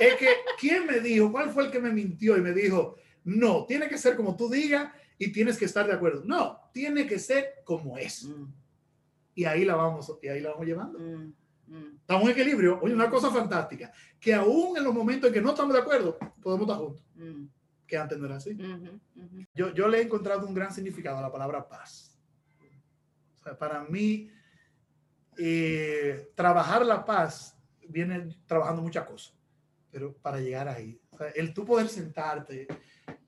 es que, ¿quién me dijo? ¿Cuál fue el que me mintió y me dijo, no, tiene que ser como tú digas y tienes que estar de acuerdo? No, tiene que ser como es. Mm, Y ahí la vamos, y ahí la vamos llevando. mm, mm. Estamos en equilibrio. Oye, una cosa fantástica, que aún en los momentos en que no estamos de acuerdo, podemos estar juntos, Mm, que antes no era así. ujú. Yo, yo le he encontrado un gran significado a la palabra paz. O sea, para mí, eh, trabajar la paz viene trabajando muchas cosas, pero para llegar ahí, o sea, el tú poder sentarte,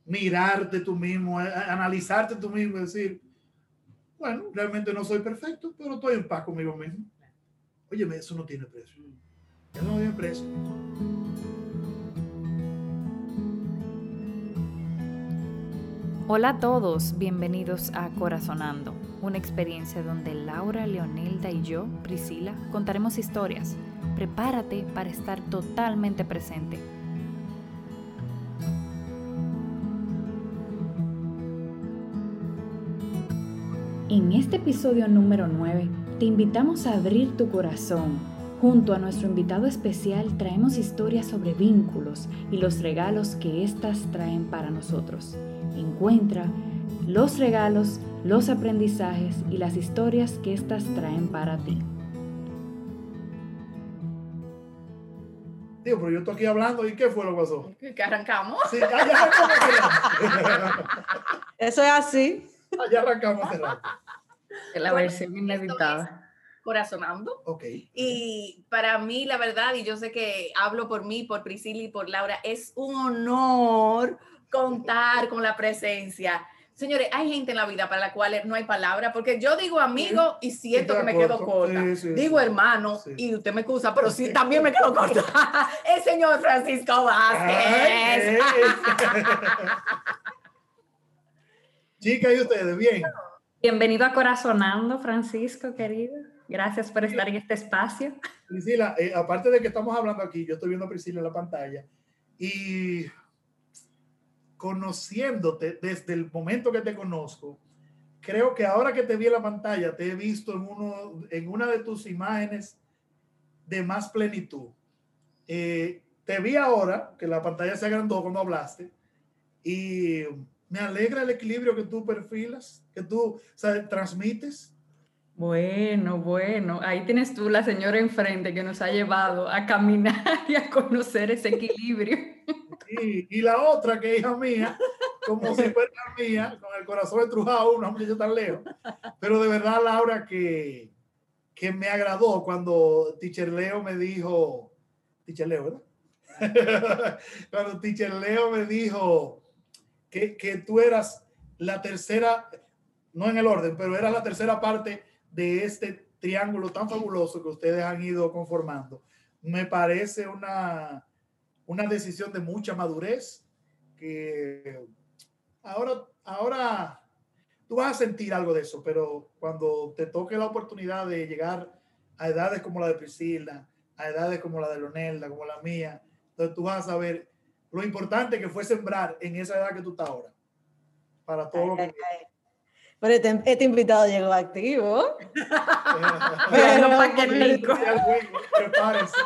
mirarte tú mismo, analizarte tú mismo decir, bueno, realmente no soy perfecto, pero estoy en paz conmigo mismo. Oye, eso no tiene precio. Eso no tiene precio. Hola a todos, bienvenidos a Corazonando, una experiencia donde Laura, Leonelda y yo, Priscila, contaremos historias. Prepárate para estar totalmente presente. En este episodio número 9, te invitamos a abrir tu corazón. Junto a nuestro invitado especial traemos historias sobre vínculos y los regalos que éstas traen para nosotros. Encuentra los regalos, los aprendizajes y las historias que éstas traen para ti. Digo, pero yo estoy aquí hablando y ¿qué fue lo que pasó? ¿Que arrancamos? Sí, ah. Eso es así. Ah, ya arrancamos. La versión ineditada. Corazonando. Ok. Y para mí, la verdad, y yo sé que hablo por mí, por Priscila y por Laura, es un honor contar con la presencia. Señores, hay gente en la vida para la cual no hay palabra, porque yo digo amigo y siento que me quedo corto. corta. Sí, sí, digo sí. hermano Sí. y usted me excusa, pero sí, también me quedo corta. El señor Francisco Vázquez. Chicas, ¿y ustedes? Bien. Bienvenido a Corazonando, Francisco, querido. Gracias por estar en este espacio. Priscila, eh, aparte de que estamos hablando aquí, yo estoy viendo a Priscila en la pantalla y conociéndote desde el momento que te conozco, creo que ahora que te vi en la pantalla, te he visto en, uno, en una de tus imágenes de más plenitud. Eh, te vi ahora, que la pantalla se agrandó cuando hablaste, y me alegra el equilibrio que tú perfilas, que tú transmites. Bueno, bueno, ahí tienes tú la señora enfrente que nos ha llevado a caminar y a conocer ese equilibrio. Y, y la otra, que es hija mía, como si fuera mía, con el corazón estrujado, una muchacha tan lejos. Pero de verdad, Laura, que, que me agradó cuando Teacher Leo me dijo, Teacher Leo, ¿verdad? cuando Teacher Leo me dijo que, que tú eras la tercera, no en el orden, pero eras la tercera parte de este triángulo tan fabuloso que ustedes han ido conformando. Me parece una, una decisión de mucha madurez que ahora, ahora tú vas a sentir algo de eso, pero cuando te toque la oportunidad de llegar a edades como la de Priscila, a edades como la de Leonelda, como la mía, entonces tú vas a saber lo importante que fue sembrar en esa edad que tú estás ahora. Para todo lo que... Pero este, este invitado llegó activo. Pero Pero, paquetico. Prepárense.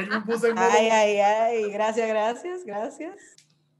Yo me puse en modo- Ay, ay, ay. Gracias, gracias, gracias.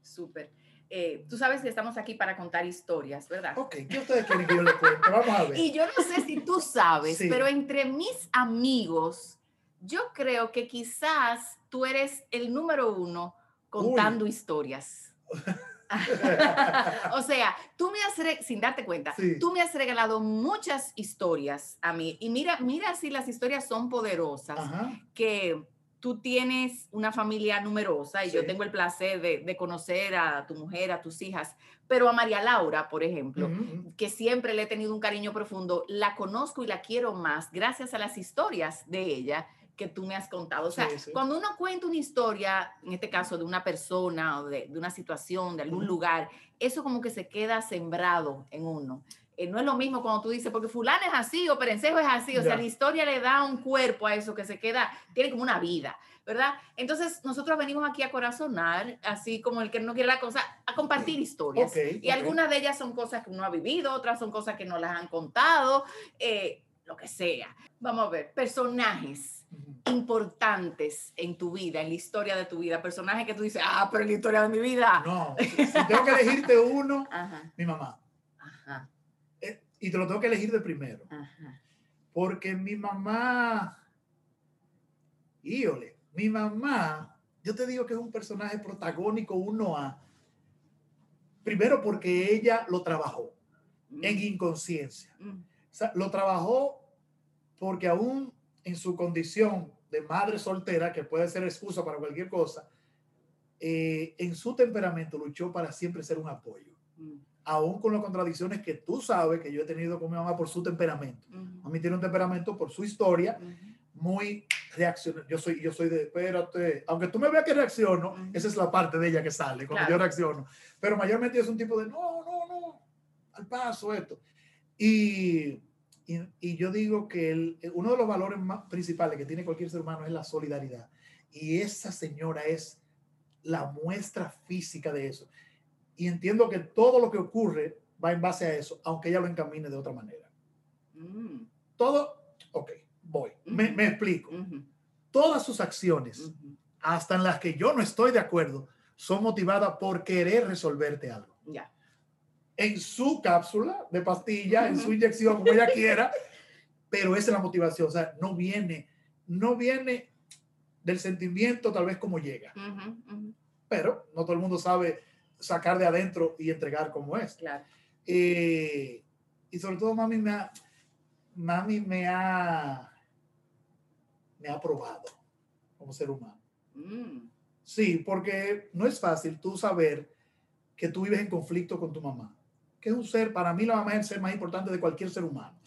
Súper. Eh, tú sabes que estamos aquí para contar historias, ¿verdad? Ok, ¿qué ustedes quieren que yo les cuente? Vamos a ver. Y yo no sé si tú sabes, Sí. pero entre mis amigos, yo creo que quizás tú eres el número uno contando historias. o sea, tú me has, sin darte cuenta, Sí. tú me has regalado muchas historias a mí. Y mira, mira si las historias son poderosas, Ajá. que tú tienes una familia numerosa y yo tengo el placer de, de conocer a tu mujer, a tus hijas, pero a María Laura, por ejemplo, que siempre le he tenido un cariño profundo, la conozco y la quiero más gracias a las historias de ella que tú me has contado. O sea, Sí, sí. cuando uno cuenta una historia, en este caso de una persona o de, de una situación, de algún lugar, eso como que se queda sembrado en uno. Eh, no es lo mismo cuando tú dices, porque fulano es así o Perencejo es así, o sea, Ya. la historia le da un cuerpo a eso que se queda, tiene como una vida, ¿verdad? Entonces, nosotros venimos aquí a corazonar, así como el que no quiere la cosa, a compartir historias. Ok, y ok. algunas de ellas son cosas que uno ha vivido, otras son cosas que no las han contado, eh, lo que sea. Vamos a ver, personajes. importantes en tu vida, en la historia de tu vida? Personajes que tú dices, ah, pero en la historia de mi vida. No, si, si tengo que elegirte uno, Ajá, mi mamá. Y te lo tengo que elegir de primero. ajá. Porque mi mamá, híjole, mi mamá, yo te digo que es un personaje protagónico uno a. Primero porque ella lo trabajó en inconsciencia. Mm, O sea, lo trabajó porque aún en su condición de madre soltera, que puede ser excusa para cualquier cosa, eh, en su temperamento luchó para siempre ser un apoyo. mm, Aún con las contradicciones que tú sabes que yo he tenido con mi mamá por su temperamento. mm, A mí tiene un temperamento por su historia mm, muy reaccionario. Yo soy, yo soy de, espérate, aunque tú me veas que reacciono, Ujú. esa es la parte de ella que sale cuando Claro. yo reacciono. Pero mayormente es un tipo de, no, no, no, al paso esto. Y, y, y yo digo que el, uno de los valores más principales que tiene cualquier ser humano es la solidaridad. Y esa señora es la muestra física de eso. Y entiendo que todo lo que ocurre va en base a eso, aunque ella lo encamine de otra manera. mm, Todo, ok, voy. Me, explico. Todas sus acciones, hasta en las que yo no estoy de acuerdo, son motivadas por querer resolverte algo. Ya. En su cápsula de pastilla, en su inyección, como ella quiera, pero esa es la motivación. O sea, no viene, no viene del sentimiento tal vez como llega, pero no todo el mundo sabe sacar de adentro y entregar como es. Claro. Eh, y sobre todo mami me ha, mami me ha, me ha probado como ser humano. Mm, Sí, porque no es fácil tú saber que tú vives en conflicto con tu mamá, que es un ser, para mí la mamá es el ser más importante de cualquier ser humano.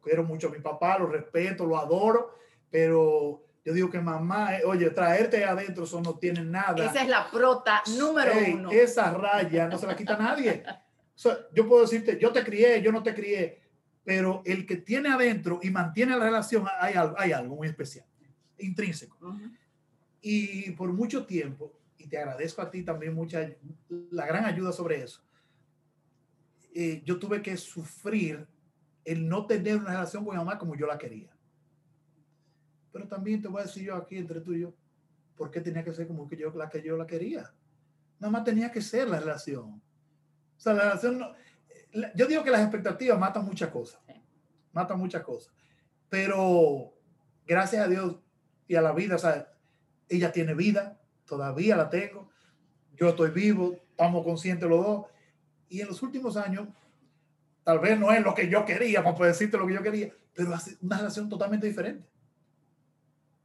Quiero mucho a mi papá, lo respeto, lo adoro, pero yo digo que mamá, eh, oye, traerte adentro eso no tiene nada. Esa es la prota número Ey, uno. Esa raya no se la quita nadie. O sea, yo puedo decirte, yo te crié, yo no te crié, pero el que tiene adentro y mantiene la relación, hay algo, hay algo muy especial, intrínseco. Ujú, Y por mucho tiempo, y te agradezco a ti también mucha, la gran ayuda sobre eso, eh, yo tuve que sufrir el no tener una relación con mi mamá como yo la quería. Pero también te voy a decir yo aquí entre tú y yo, ¿por qué tenía que ser como que yo la que yo la quería? Nada más tenía que ser la relación. O sea, la relación no, la- yo digo que las expectativas matan muchas cosas. Matan muchas cosas. Pero gracias a Dios y a la vida, o sea, ella tiene vida, todavía la tengo. Yo estoy vivo, estamos conscientes los dos. Y en los últimos años, tal vez no es lo que yo quería, para poder decirte lo que yo quería, pero hace una relación totalmente diferente.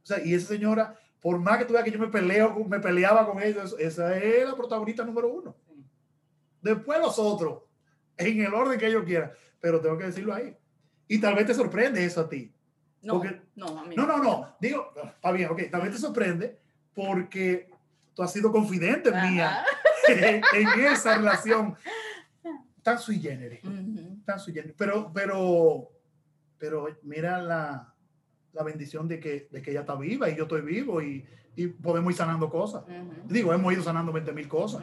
O sea, y esa señora, por más que tú veas que yo me peleo, me peleaba con ella, eso- esa es la protagonista número uno. Después los otros, en el orden que ellos quieran, pero tengo que decirlo ahí. Y tal vez te sorprende eso a ti. No, Porque- no, a mí No, no, no. Digo, está bien, ok. Tal vez te sorprende porque tú has sido confidente mía Ajá. en, en esa relación tan sui generis. Tan sui generis. Pero, pero, pero mira la, la bendición de que, de que ella está viva y yo estoy vivo y, y podemos ir sanando cosas. Ujú. Digo, hemos ido sanando 20 mil cosas.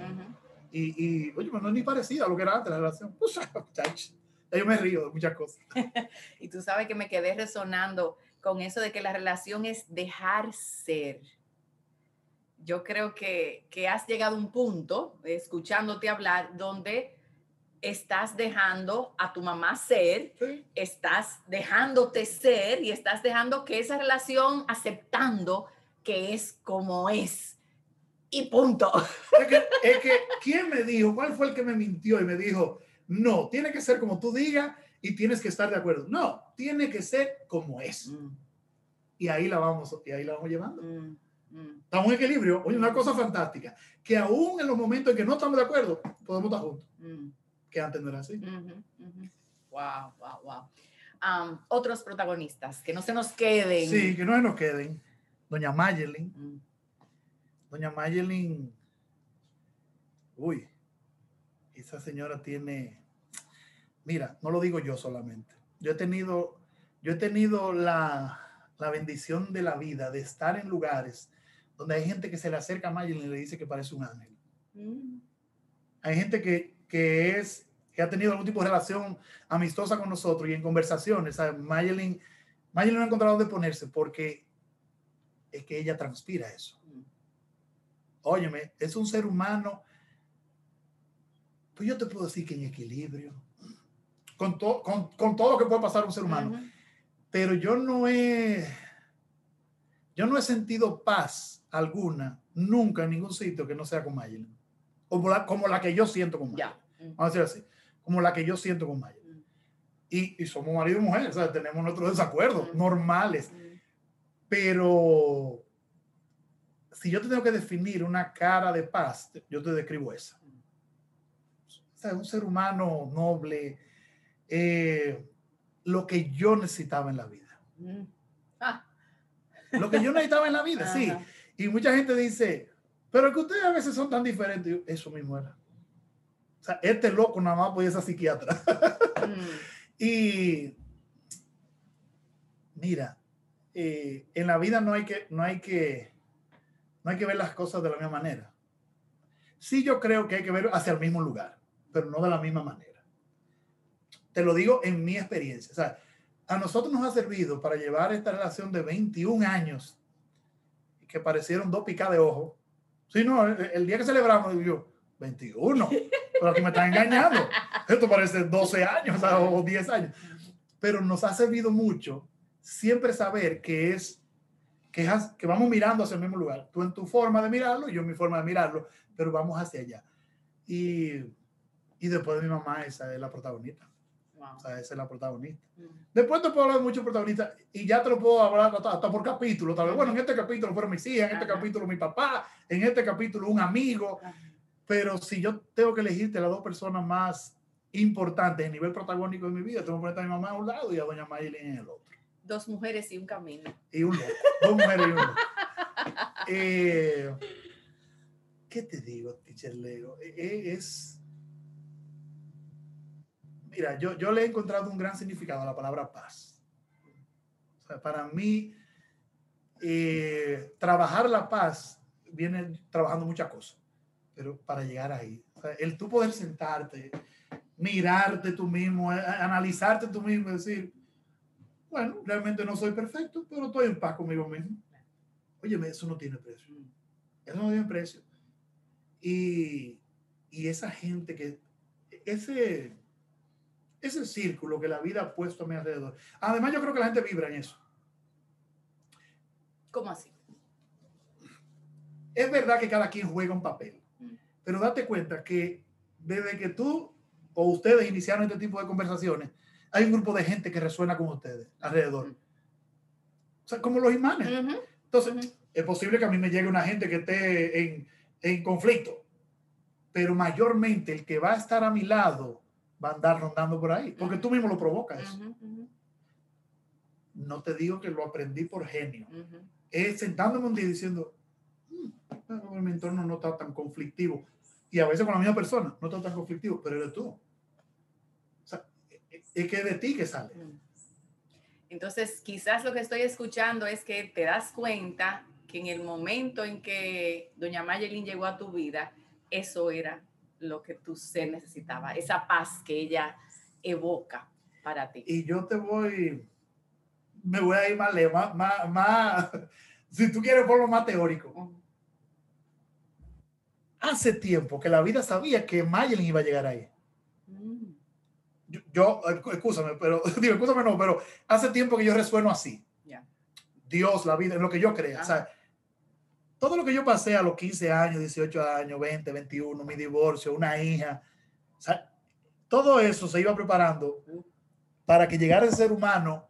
Y, y, oye, no es ni parecida a lo que era antes la relación. Pues, yo me río de muchas cosas. Y tú sabes que me quedé resonando con eso de que la relación es dejar ser. Yo creo que, que has llegado a un punto, escuchándote hablar, donde estás dejando a tu mamá ser, Sí. estás dejándote ser y estás dejando que esa relación aceptando que es como es. Y punto. Es que, es que, ¿quién me dijo? ¿Cuál fue el que me mintió y me dijo, no, tiene que ser como tú digas y tienes que estar de acuerdo? No, tiene que ser como es. Mm, Y ahí la vamos, y ahí la vamos llevando. mm, mm. Estamos en equilibrio. Oye, una cosa fantástica, que aún en los momentos en que no estamos de acuerdo, podemos estar juntos, Mm. Que antes no era así. Wow, wow, wow. Otros protagonistas, que no se nos queden. Sí, que no se nos queden. Doña Mayelin, Mm, Doña Mayelin, uy, esa señora tiene, mira, no lo digo yo solamente. Yo he tenido, yo he tenido la, la bendición de la vida de estar en lugares donde hay gente que se le acerca a Mayelin y le dice que parece un ángel. mm, Hay gente que, que es, que ha tenido algún tipo de relación amistosa con nosotros y en conversaciones. ¿sabes? Mayelin, Mayelin no ha encontrado dónde ponerse porque es que ella transpira eso. Óyeme, es un ser humano, pues yo te puedo decir que en equilibrio, con, to- con, con todo lo que puede pasar un ser humano, Ujú. pero yo no he, yo no he sentido paz alguna, nunca en ningún sitio que no sea con Mayelin. Como la, como la que yo siento con Mayelin. Ya. Vamos a decir así, como la que yo siento con Mayelin. Y, y somos marido y mujer, o sea, tenemos nuestros desacuerdos normales, pero si yo te tengo que definir una cara de paz, yo te describo esa. O sea, un ser humano noble, eh, lo que yo necesitaba en la vida. Mm. Ah, Lo que yo necesitaba en la vida, sí. Y mucha gente dice, pero que ustedes a veces son tan diferentes. Yo, Eso mismo era. O sea, este loco nada más podía ser psiquiatra. mm, Y mira, eh, en la vida no hay que, no hay que, no hay que ver las cosas de la misma manera. Sí, yo creo que hay que ver hacia el mismo lugar, pero no de la misma manera. Te lo digo en mi experiencia. O sea, a nosotros nos ha servido para llevar esta relación de 21 años que parecieron dos picadas de ojo. Sí, no, el, el día que celebramos, yo, 21, aquí me están engañando. Esto parece 12 años o sea, o 10 años. Pero nos ha servido mucho siempre saber que es que, es- que vamos mirando hacia el mismo lugar. Tú en tu forma de mirarlo, yo en mi forma de mirarlo, pero vamos hacia allá. Y, y después de mi mamá, esa es la protagonista. wow. O sea, esa es la protagonista. Mm. Después te puedo hablar de muchos protagonistas y ya te lo puedo hablar hasta, hasta por capítulo. Tal vez, bueno, en este capítulo fueron mis hijas, en este Ajá. capítulo mi papá, en este capítulo un amigo. Ajá. Pero si yo tengo que elegirte las dos personas más importantes en nivel protagónico de mi vida, tengo que poner a mi mamá a un lado y a doña Maylin en el otro. Dos mujeres y un camino. Y un loco. Dos mujeres y un loco. Eh, ¿Qué te digo, teacher Leo? Eh, eh, Es. Mira, yo, yo le he encontrado un gran significado a la palabra paz. O sea, para mí, eh, trabajar la paz viene trabajando muchas cosas, pero para llegar ahí, o sea, el tú poder sentarte, mirarte tú mismo, analizarte tú mismo y decir, bueno, realmente no soy perfecto, pero estoy en paz conmigo mismo. Óyeme, eso no tiene precio. Eso no tiene precio. Y, y esa gente que, ese, ese círculo que la vida ha puesto a mi alrededor. Además, yo creo que la gente vibra en eso. ¿Cómo así? Es verdad que cada quien juega un papel, Mm. Pero date cuenta que desde que tú o ustedes iniciaron este tipo de conversaciones, hay un grupo de gente que resuena con ustedes alrededor. O sea, como los imanes. Entonces, es posible que a mí me llegue una gente que esté en, en conflicto, pero mayormente el que va a estar a mi lado va a andar rondando por ahí, porque tú mismo lo provocas. ujú, No te digo que lo aprendí por genio. Es sentándome un día diciendo, "Mm, mi entorno no está tan conflictivo. Y a veces con la misma persona, no está tan conflictivo, pero eres tú. O sea, es que es de ti que sale. Entonces, quizás lo que estoy escuchando es que te das cuenta que en el momento en que doña Mayelin llegó a tu vida, eso era lo que tu ser necesitaba, esa paz que ella evoca para ti. Y yo te voy, me voy a ir más, más, más- si tú quieres por lo más teórico. Hace tiempo que la vida sabía que Mayelin iba a llegar ahí. Mm. Yo, yo, escúchame, pero, digo, escúchame no, pero hace tiempo que yo resueno así. Dios, la vida, en lo que yo crea. O sea, todo lo que yo pasé a los 15 años, 18 años, 20, 21, mi divorcio, una hija, o sea, todo eso se iba preparando para que llegara el ser humano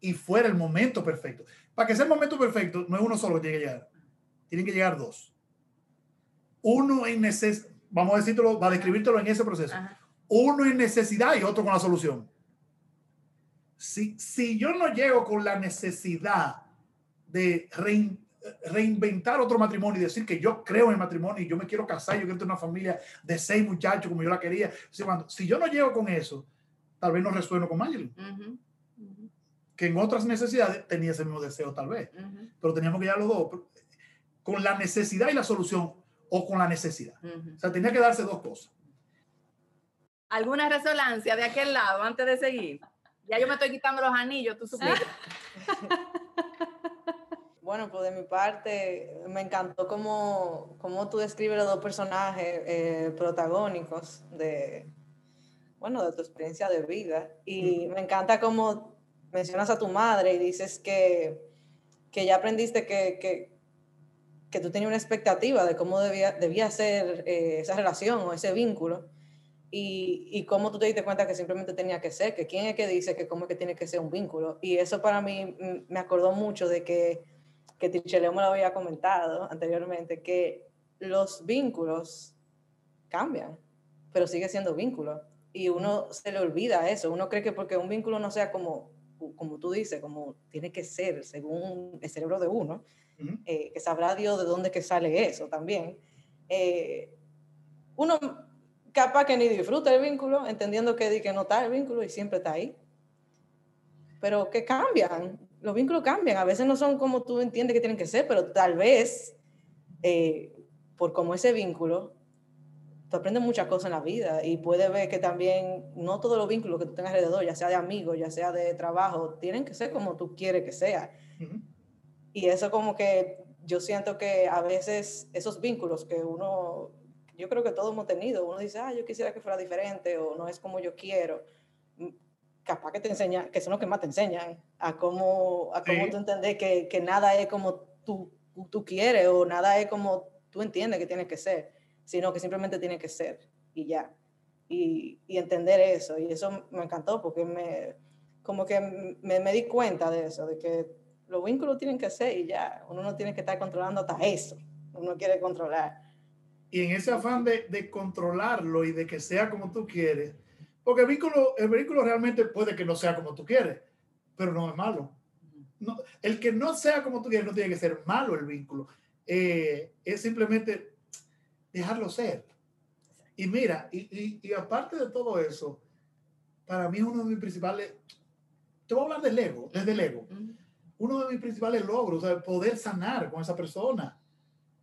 y fuera el momento perfecto. Para que sea el momento perfecto, no es uno solo que tiene que llegar, tienen que llegar dos. Uno en necesidad, vamos a decírtelo, va a describírtelo en ese proceso. Ajá. uno en necesidad y otro con la solución. Si, si yo no llego con la necesidad de rein- reinventar otro matrimonio y decir que yo creo en el matrimonio y yo me quiero casar, yo quiero tener una familia de seis muchachos como yo la quería, si, cuando- si yo no llego con eso, tal vez no resueno con ujú, que en otras necesidades tenía ese mismo deseo tal vez, pero teníamos que llegar los dos. Con la necesidad y la solución o con la necesidad. O sea, tenía que darse dos cosas. ¿Alguna resonancia de aquel lado antes de seguir? Ya yo me estoy quitando los anillos, tú supiste. Bueno, pues de mi parte, me encantó cómo, cómo tú describes los dos personajes eh, protagónicos de, bueno, de tu experiencia de vida. Y me encanta cómo mencionas a tu madre y dices que, que ya aprendiste que, que, que, tú tenías una expectativa de cómo debía, debía ser eh, esa relación o ese vínculo. Y, y, cómo tú te diste cuenta que simplemente tenía que ser, que quién es que dice que cómo es que tiene que ser un vínculo. Y eso para mí me acordó mucho de que, que Ticheleo me lo había comentado anteriormente, que los vínculos cambian, pero sigue siendo vínculo. Y uno se le olvida eso, uno cree que porque un vínculo no sea como, como tú dices, como tiene que ser según el cerebro de uno, uh -huh. eh, que sabrá Dios de dónde que sale eso también. Eh, uno capaz que ni disfruta el vínculo, entendiendo que, que no está el vínculo y siempre está ahí. Pero que cambian, los vínculos cambian, a veces no son como tú entiendes que tienen que ser, pero tal vez eh, por como ese vínculo, tú aprendes muchas cosas en la vida y puedes ver que también no todos los vínculos que tú tengas alrededor, ya sea de amigos, ya sea de trabajo, tienen que ser como tú quieres que sea. Uh -huh. Y eso como que yo siento que a veces esos vínculos que uno yo creo que todos hemos tenido. Uno dice, ah, yo quisiera que fuera diferente o no es como yo quiero. Capaz que te enseñan, que son los que más te enseñan a cómo, a cómo sí. tú entender que, que, nada es como tú, tú quieres o nada es como tú entiendes que tiene que ser, sino que simplemente tiene que ser y ya. Y, y entender eso. Y eso me encantó porque me, como que me, me di cuenta de eso, de que los vínculos tienen que ser y ya. Uno no tiene que estar controlando hasta eso. Uno quiere controlar y en ese afán de, de, controlarlo y de que sea como tú quieres, porque el vehículo, el vehículo realmente puede que no sea como tú quieres, pero no es malo. No, el que no sea como tú quieres no tiene que ser malo el vínculo. Eh, es simplemente dejarlo ser. Y mira, y, y, y, aparte de todo eso, para mí es uno de mis principales, te voy a hablar del ego, desde el ego. Uno de mis principales logros, o sea, poder sanar con esa persona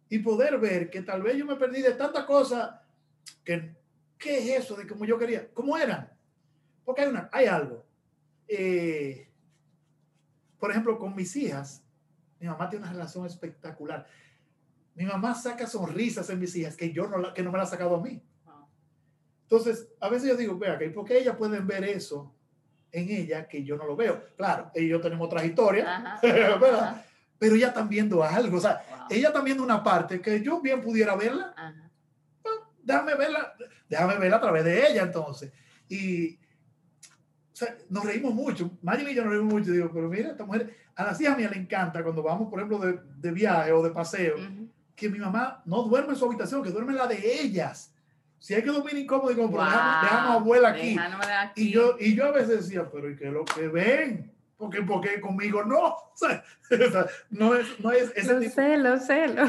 y poder ver que tal vez yo me perdí de tantas cosas que, ¿qué es eso de como yo quería? ¿Cómo eran? Porque hay, una, hay algo. Eh, por ejemplo, con mis hijas, mi mamá tiene una relación espectacular. Mi mamá saca sonrisas en mis hijas que yo no, la, que no me la ha sacado a mí. Entonces, a veces yo digo, vea, ¿por qué ellas pueden ver eso en ella que yo no lo veo? Claro, ellos y yo tenemos otra historia, ajá, ¿verdad? Ajá pero ella están viendo algo, o sea, wow. ella está viendo una parte que yo bien pudiera verla. Ajá. déjame verla, déjame verla a través de ella entonces. Y o sea, nos reímos mucho, Maggie y yo nos reímos mucho, digo, pero mira, esta mujer, a las hijas mías le encanta cuando vamos, por ejemplo, de, de viaje o de paseo, uh -huh. que mi mamá no duerme en su habitación, que duerme en la de ellas. Si hay que dormir incómodo, digo, pero wow. dejamos, abuela aquí. aquí. Y, yo, y yo a veces decía, pero ¿y qué es lo que ven? porque, porque conmigo no. O sea, no es, no es ese lo tipo. sé, lo sé, lo.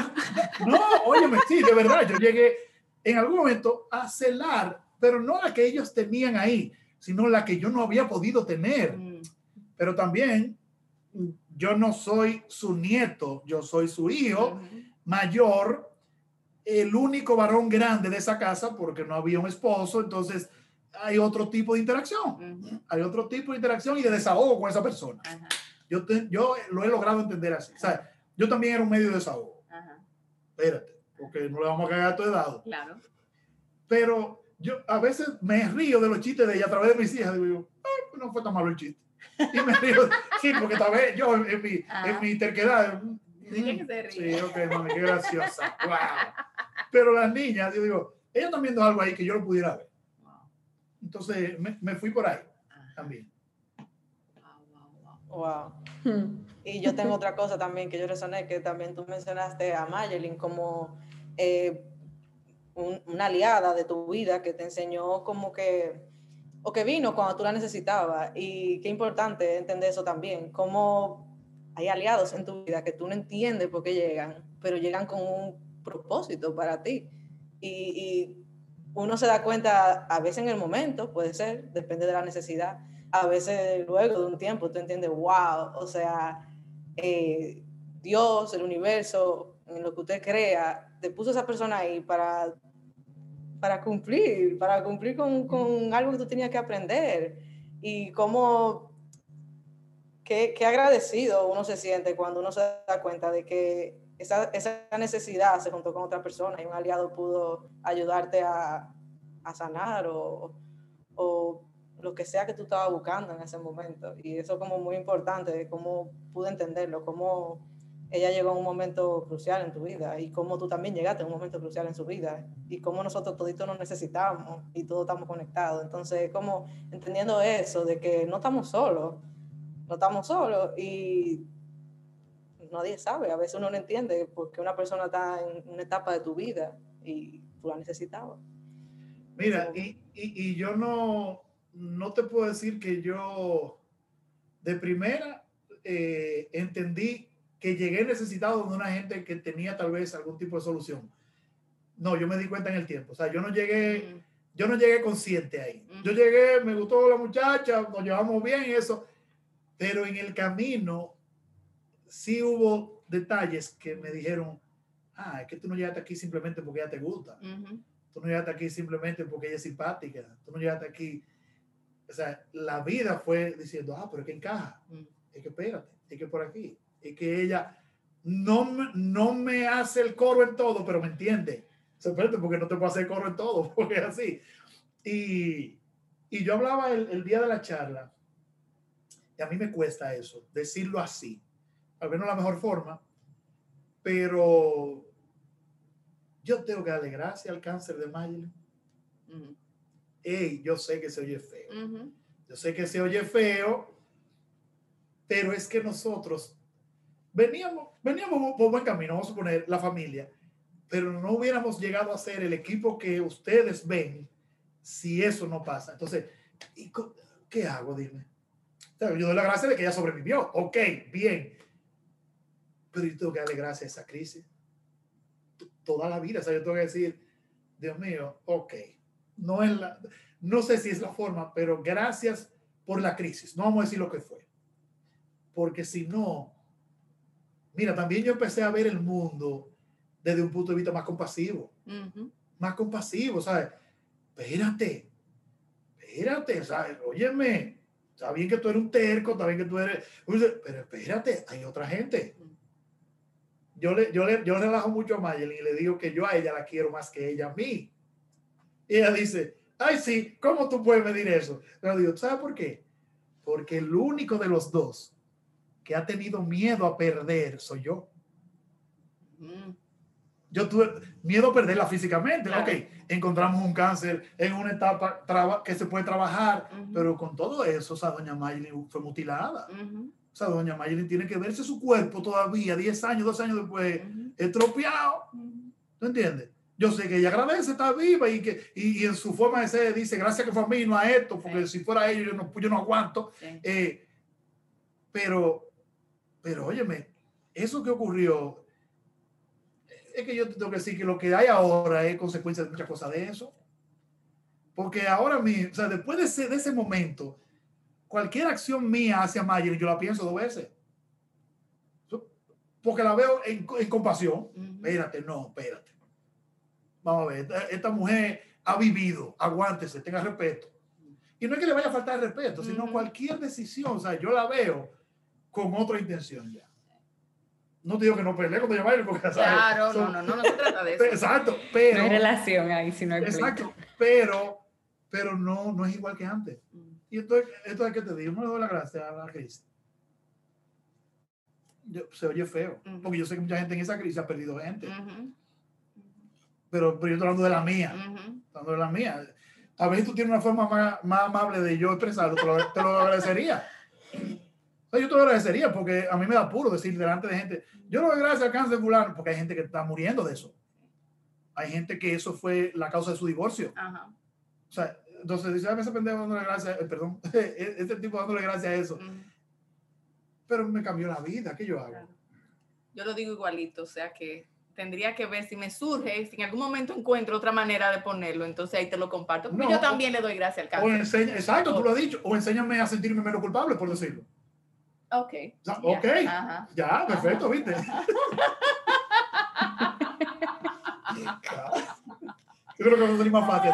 No, óyeme, sí, de verdad, yo llegué en algún momento a celar, pero no la que ellos tenían ahí, sino la que yo no había podido tener. Mm. Pero también yo no soy su nieto, yo soy su hijo uh -huh. mayor, el único varón grande de esa casa porque no había un esposo, entonces hay otro tipo de interacción. Uh -huh. Hay otro tipo de interacción y de desahogo con esa persona. Uh -huh. yo, te, yo lo he logrado entender así. O sea, yo también era un medio de desahogo. Uh -huh. Espérate, porque no le vamos a caer a todo dado. Claro. Pero yo a veces me río de los chistes de ella a través de mis hijas. Digo yo, eh, no fue tan malo el chiste. Y me río. sí, porque tal vez yo en, en mi, en mi terquedad. Se ríe. sí, ok, mami, qué graciosa. Wow. Pero las niñas, yo digo, ellas están viendo algo ahí que yo no pudiera ver. Entonces me, me fui por ahí también. Wow. wow. Hmm. Y yo tengo otra cosa también que yo resoné, que también tú mencionaste a Mayelin como eh, un, una aliada de tu vida que te enseñó como que, o que vino cuando tú la necesitabas. Y qué importante entender eso también, como hay aliados en tu vida que tú no entiendes por qué llegan, pero llegan con un propósito para ti. Y, uno se da cuenta a veces en el momento, puede ser, depende de la necesidad, a veces luego de un tiempo tú entiendes, wow, o sea, eh, Dios, el universo, en lo que usted crea, te puso esa persona ahí para, para cumplir, para cumplir con, con algo que tú tenías que aprender. Y cómo qué, qué agradecido uno se siente cuando uno se da cuenta de que esa, esa necesidad se juntó con otra persona y un aliado pudo ayudarte a, a sanar o, o, lo que sea que tú estabas buscando en ese momento. Y eso como muy importante, de cómo pude entenderlo, cómo ella llegó a un momento crucial en tu vida y cómo tú también llegaste a un momento crucial en su vida y cómo nosotros toditos nos necesitamos y todos estamos conectados. Entonces, como entendiendo eso, de que no estamos solos, no estamos solos y nadie sabe, a veces uno no entiende porque una persona está en una etapa de tu vida y tú la necesitabas. Mira, y, y, y yo no, no te puedo decir que yo de primera eh, entendí que llegué necesitado de una gente que tenía tal vez algún tipo de solución. No, yo me di cuenta en el tiempo. O sea, yo no llegué, yo no llegué consciente ahí. Yo llegué, me gustó la muchacha, nos llevamos bien y eso. Pero en el camino sí hubo detalles que me dijeron, ah, es que tú no llegaste aquí simplemente porque ella te gusta. Uh -huh. Tú no llegaste aquí simplemente porque ella es simpática. Tú no llegaste aquí. O sea, la vida fue diciendo, ah, pero es que encaja. Uh -huh. Es que espérate, es que por aquí y que ella no, no me hace el coro en todo, pero me entiende. Espérate, porque no te puedo hacer coro en todo, porque es así. Y, y yo hablaba el, el, día de la charla, y a mí me cuesta eso, decirlo así. Tal vez no la mejor forma, pero yo tengo que darle gracias al cáncer de Mayeli. Uh -huh. Hey, yo sé que se oye feo. Uh -huh. Yo sé que se oye feo, pero es que nosotros veníamos, veníamos por buen camino, vamos a suponer, la familia, pero no hubiéramos llegado a ser el equipo que ustedes ven si eso no pasa. Entonces, ¿qué hago? Dime. Yo doy la gracia de que ella sobrevivió. Ok, bien. Pero yo tengo que darle gracias a esa crisis. Toda la vida. O sea, yo tengo que decir, Dios mío, ok. No, es la, no sé si es la forma, pero gracias por la crisis. No vamos a decir lo que fue. Porque si no, Mira, también yo empecé a ver el mundo desde un punto de vista más compasivo. Uh -huh. Más compasivo, ¿sabes? Espérate, espérate, ¿sabes? Óyeme, está bien que tú eres un terco, está bien que tú eres... Pero espérate, hay otra gente. Yo le, yo le, yo relajo mucho a Mayelin y le digo que yo a ella la quiero más que ella a mí. Y ella dice, ay, sí, ¿cómo tú puedes medir eso? Pero digo, ¿sabes por qué? Porque el único de los dos que ha tenido miedo a perder soy yo. Mm. Yo tuve miedo a perderla físicamente. Claro. Ok, encontramos un cáncer en una etapa que se puede trabajar, uh -huh. pero con todo eso, o sea, doña Maylin fue mutilada. Uh -huh. O sea, doña Maylin tiene que verse su cuerpo todavía, 10 años, 12 años después, uh -huh. estropeado. ¿Tú entiendes? Yo sé que ella agradece, está viva y que y, y, en su forma de ser dice, gracias que fue a mí, no a esto, porque sí. si fuera a ellos yo no, yo no aguanto. Sí. Eh, pero pero óyeme, eso que ocurrió, es que yo tengo que decir que lo que hay ahora es consecuencia de muchas cosas de eso. Porque ahora mismo, o sea, después de ese, de ese momento, cualquier acción mía hacia Mayer, yo la pienso dos veces. Porque la veo en, en compasión. Uh -huh. Espérate, no, espérate. Vamos a ver, esta, esta, mujer ha vivido, aguántese, tenga respeto. Y no es que le vaya a faltar respeto, sino uh -huh. cualquier decisión, o sea, yo la veo con otra intención ya. No te digo que no pelee cuando yo baile, porque Claro, son, no, no, no se trata de eso. Exacto, pero. No hay relación ahí, si no hay Exacto, pero, pero no, no es igual que antes. Mm. Y entonces, esto es que te digo, no le doy la gracia a la crisis. Yo, se oye feo, uh -huh. porque yo sé que mucha gente en esa crisis ha perdido gente. Uh -huh. pero, pero yo estoy hablando de la mía, uh -huh. hablando de la mía. A veces tú tienes una forma más, más amable de yo expresarlo, te lo, te lo agradecería. yo te lo agradecería porque a mí me da puro decir delante de gente, yo no doy gracias al cáncer fulano porque hay gente que está muriendo de eso. Hay gente que eso fue la causa de su divorcio. O sea, entonces dice, a ese pendejo dándole gracias, eh, perdón, este tipo dándole gracias a eso. -huh. Pero me cambió la vida, ¿qué yo hago? Claro. Yo lo digo igualito, o sea que tendría que ver si me surge, si en algún momento encuentro otra manera de ponerlo, entonces ahí te lo comparto. No, yo también le doy gracias al cáncer. O enseña, exacto, tú lo has dicho, o enséñame a sentirme menos culpable, por decirlo. Ok. Ok. Yeah. Ya, perfecto, Ajá. ¿viste? Yo creo que no sería más fácil.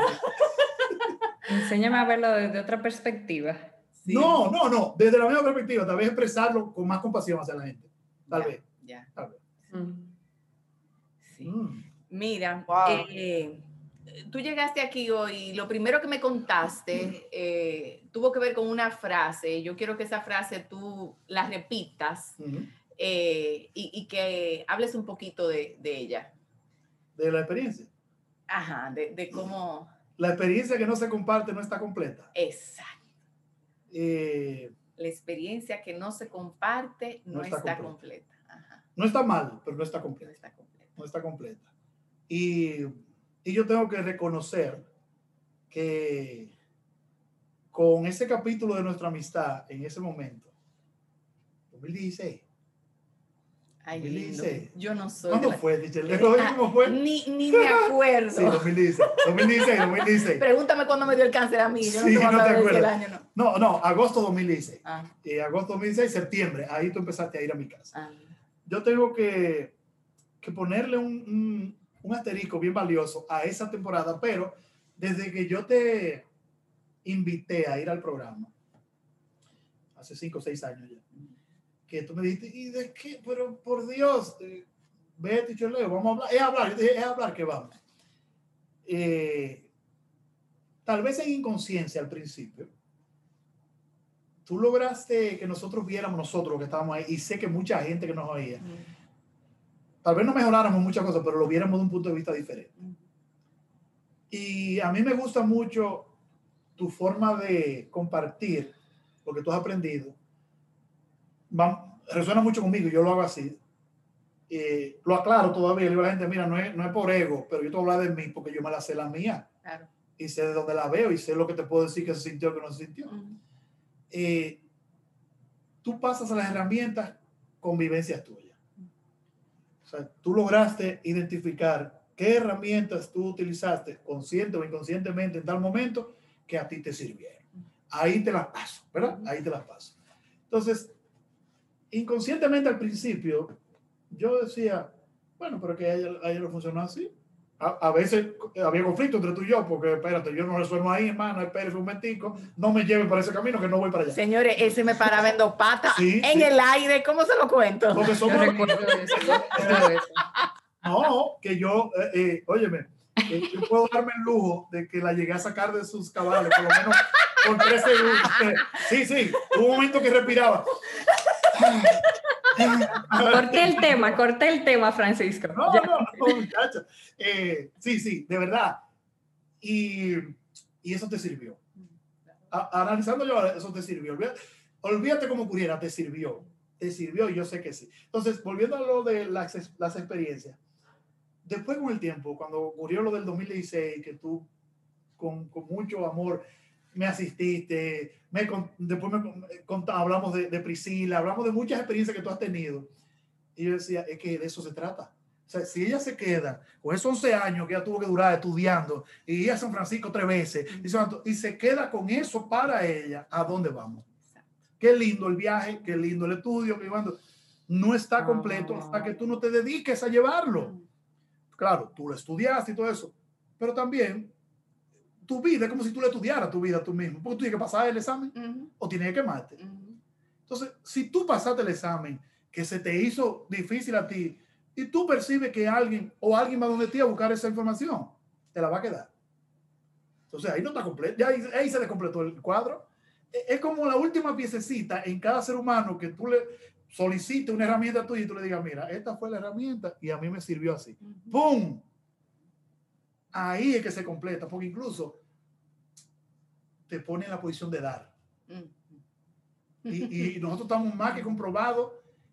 Enséñame a verlo desde otra perspectiva. Sí. No, no, no. Desde la misma perspectiva, tal vez expresarlo con más compasión hacia la gente. Tal Ya, vez, Ya. tal vez. Sí. Mm. Mira, Wow. eh, tú llegaste aquí hoy, y lo primero que me contaste eh, tuvo que ver con una frase. Yo quiero que esa frase tú la repitas eh, y, y que hables un poquito de, de ella. De la experiencia. Ajá, de, de cómo... La experiencia que no se comparte no está completa. Exacto. Eh, La experiencia que no se comparte no, No está está, completa. completa. Ajá, no está mal, pero no está no completa. está completa. No está completa. Y, y yo tengo que reconocer que con ese capítulo de nuestra amistad en ese momento, 2016, Ay, ¿Qué lindo. Yo no soy... ¿cuándo la- fue, hoy cómo fue? Ni, ni me acuerdo. Sí, 2016, 2016, 2016. Pregúntame cuándo me dio el cáncer a mí. Yo no Sí, a no te acuerdas. año no. No, no, agosto 2016. Ah, Eh, agosto 2016, septiembre, ahí tú empezaste a ir a mi casa. ah. Yo tengo que, que ponerle un, un, un asterisco bien valioso a esa temporada, pero desde que yo te invité a ir al programa, hace cinco o seis años ya, que tú me dijiste, ¿y de qué? Pero por Dios, eh, vete, yo leo, vamos a hablar, es hablar, yo dije, es hablar que vamos. Eh, tal vez en inconsciencia al principio, tú lograste que nosotros viéramos nosotros que estábamos ahí, y sé que mucha gente que nos oía, tal vez no mejoráramos muchas cosas, pero lo viéramos de un punto de vista diferente. Y a mí me gusta mucho tu forma de compartir lo que tú has aprendido. Va- resuena mucho conmigo yo lo hago así. Eh, lo aclaro todavía, le digo a la gente, mira, no es, no es por ego, pero yo te voy a hablar de mí porque yo me la sé la mía Claro. y sé de dónde la veo y sé lo que te puedo decir que se sintió que no se sintió. Eh, tú pasas a las herramientas con vivencias tuyas. O sea, tú lograste identificar qué herramientas tú utilizaste consciente o inconscientemente en tal momento que a ti te sirvieron. Ahí te las paso, ¿verdad? Ahí te las paso. Entonces, inconscientemente al principio, yo decía, bueno, pero que a ella, a ella no funcionó así. A, a veces había conflicto entre tú y yo, porque espérate, yo no resuelvo ahí, hermano, espérate un momentico, no me lleven para ese camino que no voy para allá. Señores, ese me paraba en dos patas Sí, en sí. el aire. ¿Cómo se lo cuento? Porque somos, recuerdo eso. yo recuerdo eso. no, que yo, eh, eh, óyeme, que yo puedo darme el lujo de que la llegué a sacar de sus cabales, por lo menos por tres segundos. Sí, sí, hubo un momento que respiraba. Corté el tema, corté el tema, Francisco. No, Ya. no, no, muchacha. Eh, sí, sí, de verdad. Y, y eso te sirvió. A- analizando yo, eso te sirvió. Olvídate, olvídate como ocurriera, te sirvió. Te sirvió y yo sé que sí. Entonces, volviendo a lo de las, las experiencias. Después con el tiempo, cuando ocurrió lo del 2016, que tú con, con mucho amor me asististe, me, después me conta- hablamos de, de Priscila, hablamos de muchas experiencias que tú has tenido. Y yo decía, es que de eso se trata. O sea, si ella se queda con esos 11 años que ella tuvo que durar estudiando y ir a San Francisco tres veces y se, queda con eso para ella, ¿a dónde vamos? Qué lindo el viaje, qué lindo el estudio, que no está completo hasta que tú no te dediques a llevarlo. Claro, tú lo estudiaste y todo eso, pero también tu vida es como si tú le estudiaras tu vida tú mismo, porque tú tienes que pasar el examen Ujú, o tienes que quemarte. ujú. Entonces, si tú pasaste el examen que se te hizo difícil a ti y tú percibes que alguien o alguien va donde ti a buscar esa información, te la va a quedar. Entonces, ahí no está completo, ya ahí, ahí se le completó el cuadro. E- Es como la última piececita en cada ser humano que tú le solicites una herramienta tuya y tú le digas, mira, esta fue la herramienta y a mí me sirvió así. ¡Pum! Ahí es que se completa, porque incluso te pone en la posición de dar. Y, y nosotros estamos más que comprobados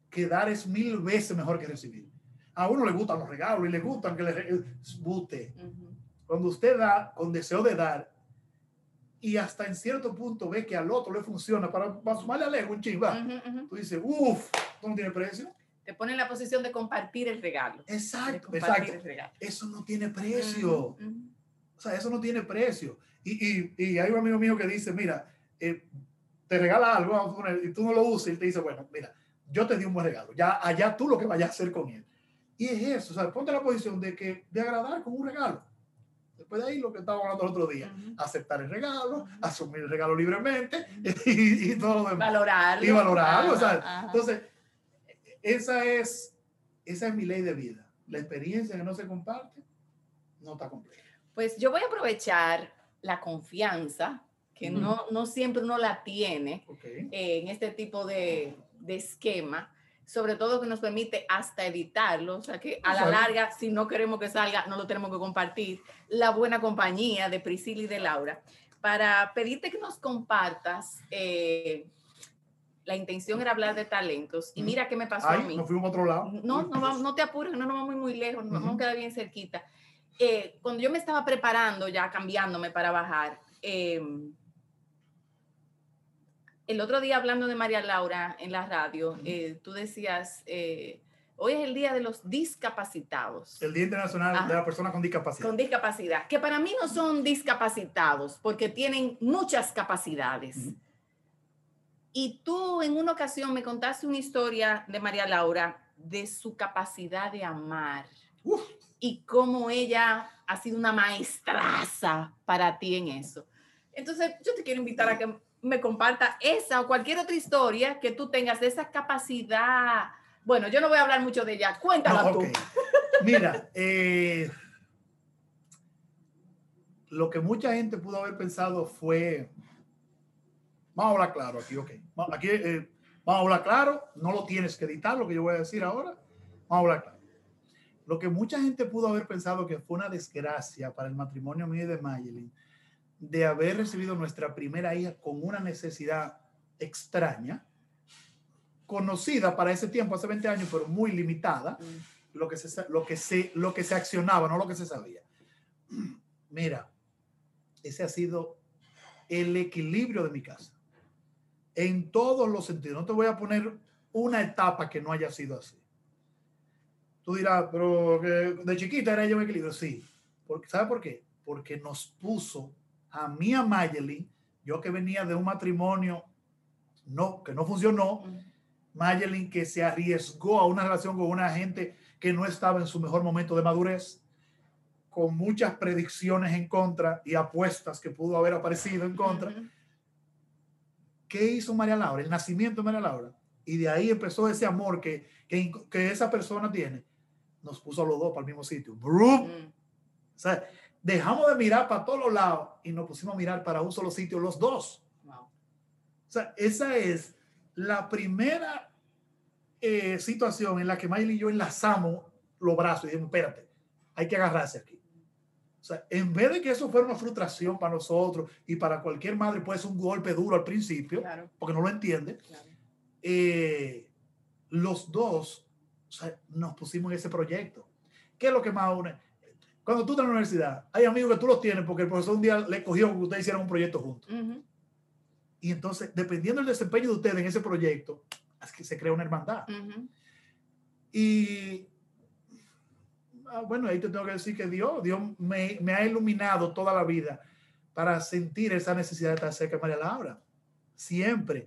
que dar es mil veces mejor que recibir. A uno le gustan los regalos y le gustan que le guste. Ujú. Cuando usted da con deseo de dar y hasta en cierto punto ve que al otro le funciona para, para sumarle al ego un ujú. tú dices, uff, no tiene precio. Te pone en la posición de compartir el regalo. Exacto, exacto. el regalo. Eso no tiene precio. O sea, eso no tiene precio. Y, y, y hay un amigo mío que dice, mira, eh, te regala algo vamos a poner, y tú no lo usas y te dice, bueno, mira, yo te di un buen regalo. Ya allá tú lo que vayas a hacer con él. Y es eso, o sea, ponte en la posición de que de agradar con un regalo. Después de ahí lo que estábamos hablando el otro día. Ujú. Aceptar el regalo, Ujú. asumir el regalo libremente y, y todo lo demás. Valorarlo. Y valorarlo. o sea, entonces, esa es, esa es mi ley de vida. La experiencia que no se comparte no está completa. Pues yo voy a aprovechar la confianza, que no, no siempre uno la tiene eh, en este tipo de, de esquema, sobre todo que nos permite hasta editarlo, o sea que a la larga, si no queremos que salga, no lo tenemos que compartir, la buena compañía de Priscila y de Laura, para pedirte que nos compartas. eh, la intención era hablar de talentos y mira qué me pasó a Ay, mí. nos fuimos a otro lado. No, no, vamos, no te apures, no nos vamos muy lejos, nos vamos a quedar bien cerquita. Eh, cuando yo me estaba preparando, ya cambiándome para bajar, eh, el otro día hablando de María Laura en la radio, eh, tú decías, eh, hoy es el día de los discapacitados. El Día Internacional Ajá. de la Persona con Discapacidad. Con discapacidad, que para mí no son discapacitados, porque tienen muchas capacidades. Ujú. Y tú en una ocasión me contaste una historia de María Laura de su capacidad de amar Uf. y cómo ella ha sido una maestraza para ti en eso. Entonces, yo te quiero invitar a que me comparta esa o cualquier otra historia que tú tengas de esa capacidad. Bueno, yo no voy a hablar mucho de ella, cuéntala No, tú. Mira, eh, lo que mucha gente pudo haber pensado fue, vamos a hablar claro aquí, ok. Aquí eh, vamos a hablar claro, no lo tienes que editar lo que yo voy a decir ahora, vamos a hablar claro. Lo que mucha gente pudo haber pensado que fue una desgracia para el matrimonio mío y de Mayelin, de haber recibido nuestra primera hija con una necesidad extraña, conocida para ese tiempo, hace 20 años, pero muy limitada, Mm, lo que se, lo que se, lo que se accionaba, no lo que se sabía. Mira, ese ha sido el equilibrio de mi casa. En todos los sentidos. No te voy a poner una etapa que no haya sido así. Tú dirás, pero de chiquita era ella un equilibrio. Sí. Porque, ¿Sabe por qué? Porque nos puso a mí, a Mayelin, yo que venía de un matrimonio no, que no funcionó, mm, Mayelin que se arriesgó a una relación con una gente que no estaba en su mejor momento de madurez, con muchas predicciones en contra y apuestas que pudo haber aparecido en contra. ujú. ¿Qué hizo María Laura? El nacimiento de María Laura. Y de ahí empezó ese amor que, que, que esa persona tiene. Nos puso a los dos para el mismo sitio. ¡Brum! Mm, O sea, dejamos de mirar para todos los lados y nos pusimos a mirar para un solo sitio los dos. wow. O sea, esa es la primera eh, situación en la que Miley y yo enlazamos los brazos y dijimos, espérate, hay que agarrarse aquí. O sea, en vez de que eso fuera una frustración para nosotros y para cualquier madre puede ser un golpe duro al principio, Claro, porque no lo entiende, claro. eh, los dos o sea, nos pusimos en ese proyecto. ¿Qué es lo que más une? Cuando tú estás en la universidad, hay amigos que tú los tienes porque el profesor un día le cogió que ustedes hicieran un proyecto juntos. Ujú. Y entonces, dependiendo del desempeño de ustedes en ese proyecto, es que se crea una hermandad. Ujú. Y ah, bueno, ahí te tengo que decir que Dios, Dios me, me ha iluminado toda la vida para sentir esa necesidad de estar cerca de María Laura. Siempre.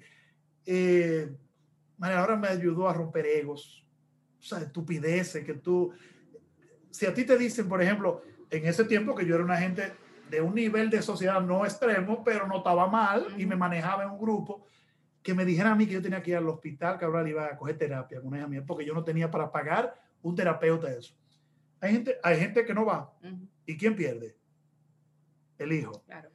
Eh, María Laura me ayudó a romper egos, o sea, estupideces que tú... Si a ti te dicen, por ejemplo, en ese tiempo que yo era una gente de un nivel de sociedad no extremo, pero no estaba mal y me manejaba en un grupo, que me dijeran a mí que yo tenía que ir al hospital, que ahora iba a coger terapia con una hija mía, porque yo no tenía para pagar un terapeuta de eso. Hay gente, hay gente que no va. ¿Y quién pierde? El hijo. Claro.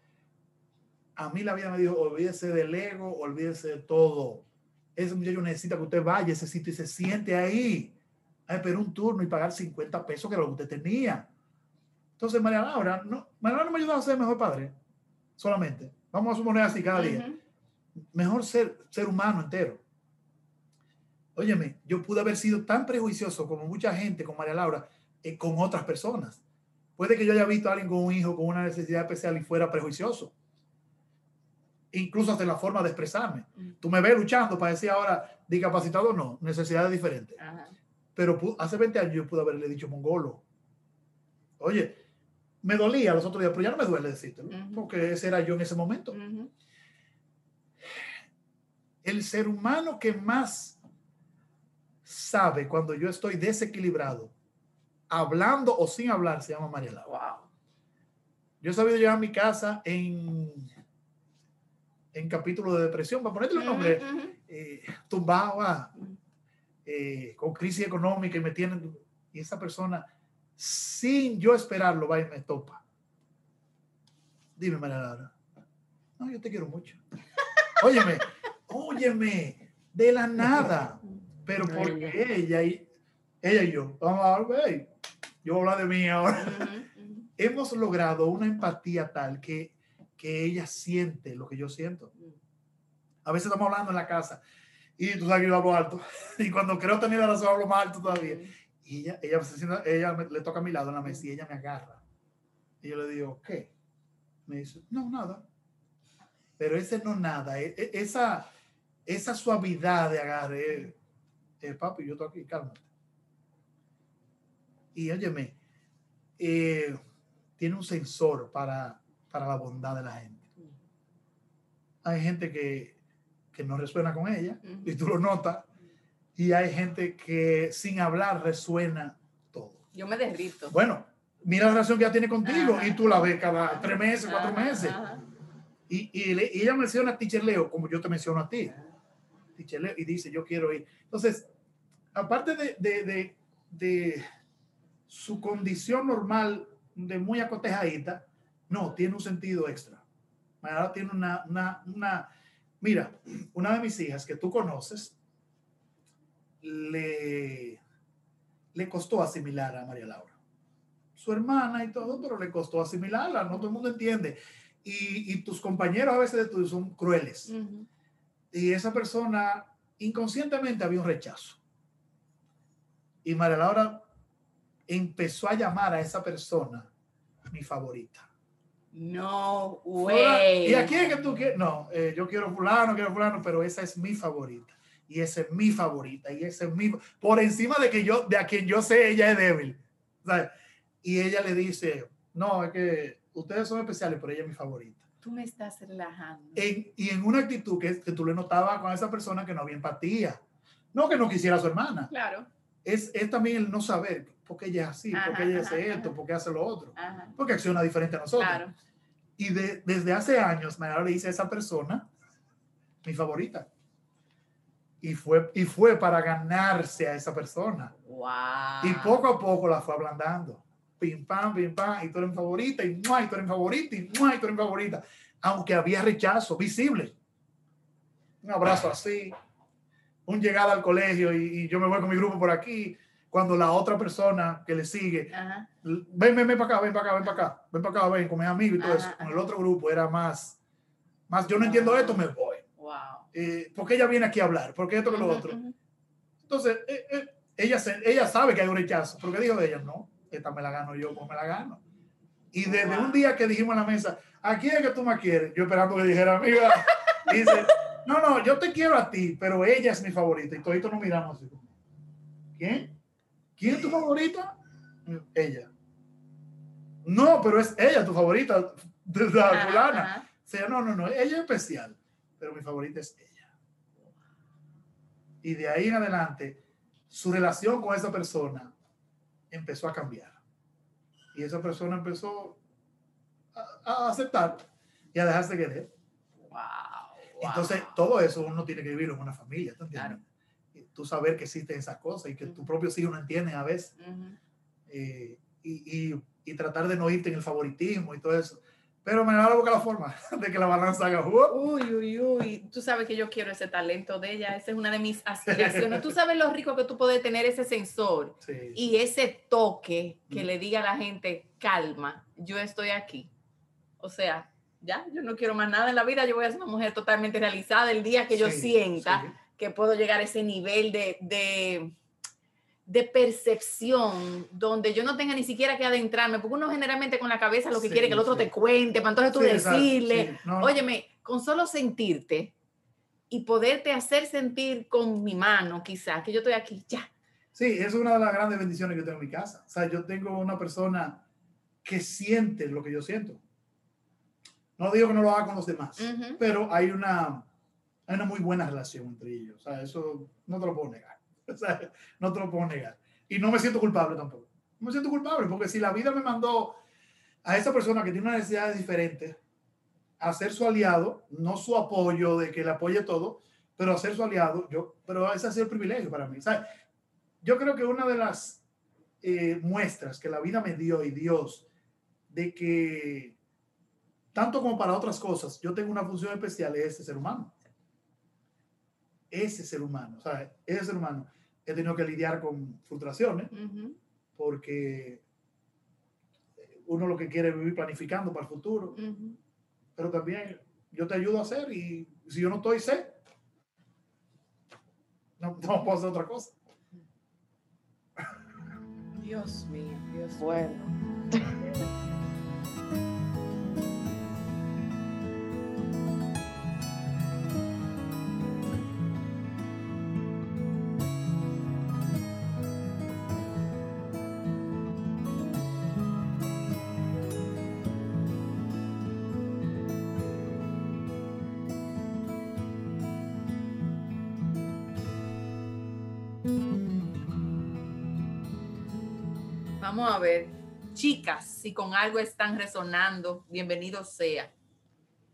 A mí la vida me dijo, olvídese del ego, olvídese de todo. Ese muchacho necesita que usted vaya a ese sitio y se siente ahí. A esperar un turno y pagar 50 pesos que lo que usted tenía. Entonces, María Laura, no, María Laura no me ayudó a ser mejor padre, solamente. Vamos a suponer así cada día. Mejor ser, ser humano entero. Óyeme, yo pude haber sido tan prejuicioso como mucha gente con María Laura, eh, con otras personas. Puede que yo haya visto a alguien con un hijo con una necesidad especial y fuera prejuicioso. Incluso hasta en la forma de expresarme. Mm. Tú me ves luchando para decir ahora discapacitado, no, necesidades diferentes. Ajá. Pero hace 20 años yo pude haberle dicho mongolo. Oye, me dolía los otros días, pero ya no me duele decírtelo, Ujú. porque ese era yo en ese momento. Ujú. el ser humano que más sabe cuando yo estoy desequilibrado, hablando o sin hablar, se llama María Laura. Wow. Yo he sabido llegar a mi casa en, en capítulo de depresión, para ponerte un nombre, eh, tumbado, ah, eh, con crisis económica y me tienen, y esa persona, sin yo esperarlo, va y me topa. Dime, María Laura. No, yo te quiero mucho. Óyeme, óyeme, de la nada. Pero porque ella y, ella y yo, vamos a ver, yo voy a hablar de mí ahora. Hemos logrado una empatía tal que, que ella siente lo que yo siento. A veces estamos hablando en la casa y tú sabes que yo hablo alto. Y cuando creo tener la razón, hablo más alto todavía. Y ella, ella, se sienta- ella me- le toca a mi lado en la mesa y ella me agarra. Y yo le digo, ¿qué? Me dice, no, nada. Pero ese no nada, e- e- esa, esa suavidad de agarre, eh, papi, yo estoy aquí, cálmate. Y óyeme, eh, tiene un sensor para, para la bondad de la gente. Hay gente que, que no resuena con ella, Ujú. y tú lo notas, y hay gente que sin hablar resuena todo. Yo me derrito. Bueno, mira la relación que ella tiene contigo Ajá. y tú la ves cada tres meses, cuatro Ajá, meses. ajá. Y, y, le- y ella menciona a Teacher Leo como yo te menciono a ti. Teacher Leo, y dice, yo quiero ir. Entonces, aparte de, de, de, de su condición normal de muy acotejadita, no, tiene un sentido extra. Ahora tiene una, una, una, mira, una de mis hijas que tú conoces, le, le costó asimilar a María Laura. Su hermana y todo, pero le costó asimilarla, no todo el mundo entiende. Y, y tus compañeros a veces de tu- son crueles. Y esa persona inconscientemente había un rechazo. Y María Laura empezó a llamar a esa persona mi favorita. No way. ¿Y a quién es que tú quieres? No, eh, yo quiero fulano, quiero fulano, pero esa es mi favorita. Y esa es mi favorita. Y esa es mi... Por encima de que yo, de a quien yo sé, ella es débil. ¿sabes? Y ella le dice, no, es que ustedes son especiales, pero ella es mi favorita. Tú me estás relajando. En- y en una actitud que, que tú le notabas con esa persona que no había empatía. No que no quisiera a su hermana. Claro. Es, es también el no saber por qué ella es así, por qué ella ajá, hace esto, ajá. por qué hace lo otro. Porque acciona diferente a nosotros. Claro. Y de- desde hace años, Mayara le dice a esa persona, mi favorita. Y fue, y fue para ganarse a esa persona. Wow. Y poco a poco la fue ablandando. Pim, pam, pim, pam, y tú eres mi favorita, y, ¡mua! y tú eres mi favorita, y, ¡mua! y tú eres mi favorita. Aunque había rechazo visible. Un abrazo así, un llegada al colegio y, y yo me voy con mi grupo por aquí. Cuando la otra persona que le sigue Ajá. ven, ven, ven para acá, ven para acá, ven para acá, ven para acá, ven con mis amigos y todo Ajá, eso. Con el otro grupo era más, más yo no entiendo esto, me voy. Wow. Eh, porque ella viene aquí a hablar, porque esto que lo otro. Entonces, eh, eh, ella, se- ella sabe que hay un rechazo, porque dijo de ella, no, esta me la gano yo, pues me la gano. Y desde Wow. un día que dijimos en la mesa, ¿a quién es que tú me quieres? Yo esperando que dijera, amiga, dice, no, no, yo te quiero a ti, pero ella es mi favorita. Y toditos nos miramos así. como, ¿Quién? ¿Quién es tu favorita? Ella. No, pero es ella tu favorita, de la Ajá, fulana. ajá. O sea, no, no, no, ella es especial, pero mi favorita es ella. Y de ahí en adelante, su relación con esa persona empezó a cambiar. Y esa persona empezó a, a aceptar y a dejarse querer. Wow. Entonces, todo eso uno tiene que vivirlo en una familia, ¿tú entiendes? Claro. Tú saber que existen esas cosas y que tus propios hijos no entienden a veces. Ujú. eh, y, y, y tratar de no irte en el favoritismo y todo eso. Pero me da la boca la forma de que la balanza haga juego. Uy, uy, uy. Tú sabes que yo quiero ese talento de ella. Esa es una de mis aspiraciones. Tú sabes lo rico que tú puedes tener ese sensor Sí. y ese toque que Mm. le diga a la gente, calma, yo estoy aquí. O sea, ya, yo no quiero más nada en la vida. Yo voy a ser una mujer totalmente realizada el día que yo Sí, sienta sí. Que puedo llegar a ese nivel de, de, de percepción donde yo no tenga ni siquiera que adentrarme, porque uno generalmente con la cabeza lo que Sí, quiere que el otro sí. te cuente, para entonces tú Sí, decirle, sí, no, óyeme, con solo sentirte y poderte hacer sentir con mi mano, quizás, que yo estoy aquí, ya. Sí, es una de las grandes bendiciones que tengo en mi casa. O sea, yo tengo una persona que siente lo que yo siento. No digo que no lo haga con los demás, Ujú. pero hay una, hay una muy buena relación entre ellos. O sea, eso no te lo puedo negar. O sea, no te lo puedo negar. Y no me siento culpable tampoco. No me siento culpable porque si la vida me mandó a esa persona que tiene una necesidad diferente, a ser su aliado, no su apoyo de que le apoye todo, pero a ser su aliado, yo, pero ese ha sido el privilegio para mí. ¿sabes? Yo creo que una de las eh, muestras que la vida me dio y Dios de que tanto como para otras cosas, yo tengo una función especial es ese ser humano. Ese ser humano, ¿sabes? Ese ser humano. He tenido que lidiar con frustraciones porque uno lo que quiere es vivir planificando para el futuro, Ujú. pero también yo te ayudo a hacer y si yo no estoy, sé. No, no puedo hacer otra cosa. Dios mío, Dios mío. Bueno. Vamos a ver. Chicas, si con algo están resonando, bienvenido sea.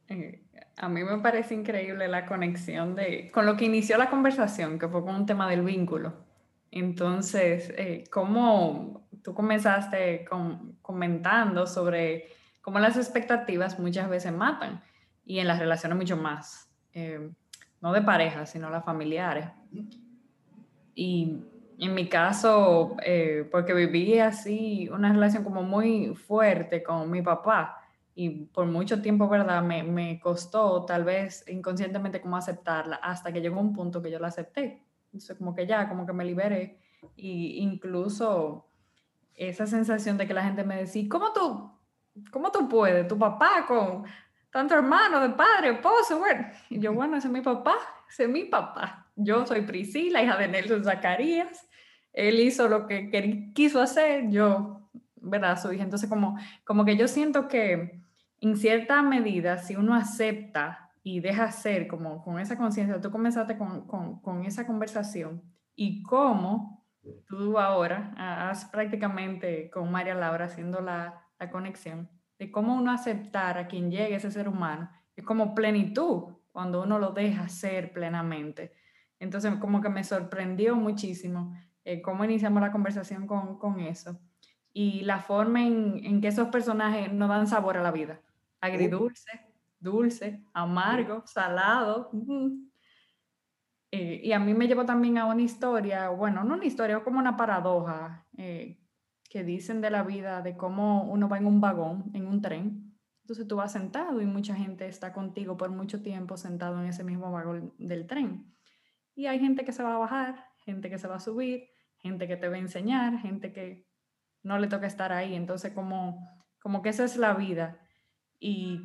Eh, a mí me parece increíble la conexión de, con lo que inició la conversación, que fue con un tema del vínculo. Entonces, eh, cómo tú comenzaste comentando sobre cómo las expectativas muchas veces matan y en las relaciones mucho más, eh, no de pareja, sino las familiares. Y en mi caso, eh, porque viví así una relación como muy fuerte con mi papá y por mucho tiempo, ¿verdad? Me, me costó tal vez inconscientemente como aceptarla hasta que llegó un punto que yo la acepté. Entonces como que ya, como que me liberé y incluso esa sensación de que la gente me decía, ¿cómo tú, cómo tú puedes? Tu papá con tanto hermano, de padre, esposo, bueno. Y yo, bueno, ese es mi papá, ese es mi papá. Yo soy Priscila, hija de Nelson Zacarías. Él hizo lo que quer- quiso hacer, yo, ¿verdad? Su. Entonces, como, como que yo siento que en cierta medida, si uno acepta y deja ser, como con esa conciencia, tú comenzaste con, con, con esa conversación y cómo tú ahora ha- has prácticamente con María Laura haciendo la, la conexión de cómo uno aceptar a quien llegue ese ser humano es como plenitud cuando uno lo deja ser plenamente. Entonces, como que me sorprendió muchísimo eh, cómo iniciamos la conversación con, con eso y la forma en, en que esos personajes nos dan sabor a la vida. Agridulce, dulce, amargo, salado. Eh, y a mí me llevó también a una historia, bueno, no una historia, como una paradoja eh, que dicen de la vida, de cómo uno va en un vagón, en un tren. Entonces tú vas sentado y mucha gente está contigo por mucho tiempo sentado en ese mismo vagón del tren. Y hay gente que se va a bajar, gente que se va a subir, gente que te va a enseñar, gente que no le toca estar ahí. Entonces como, como que esa es la vida. Y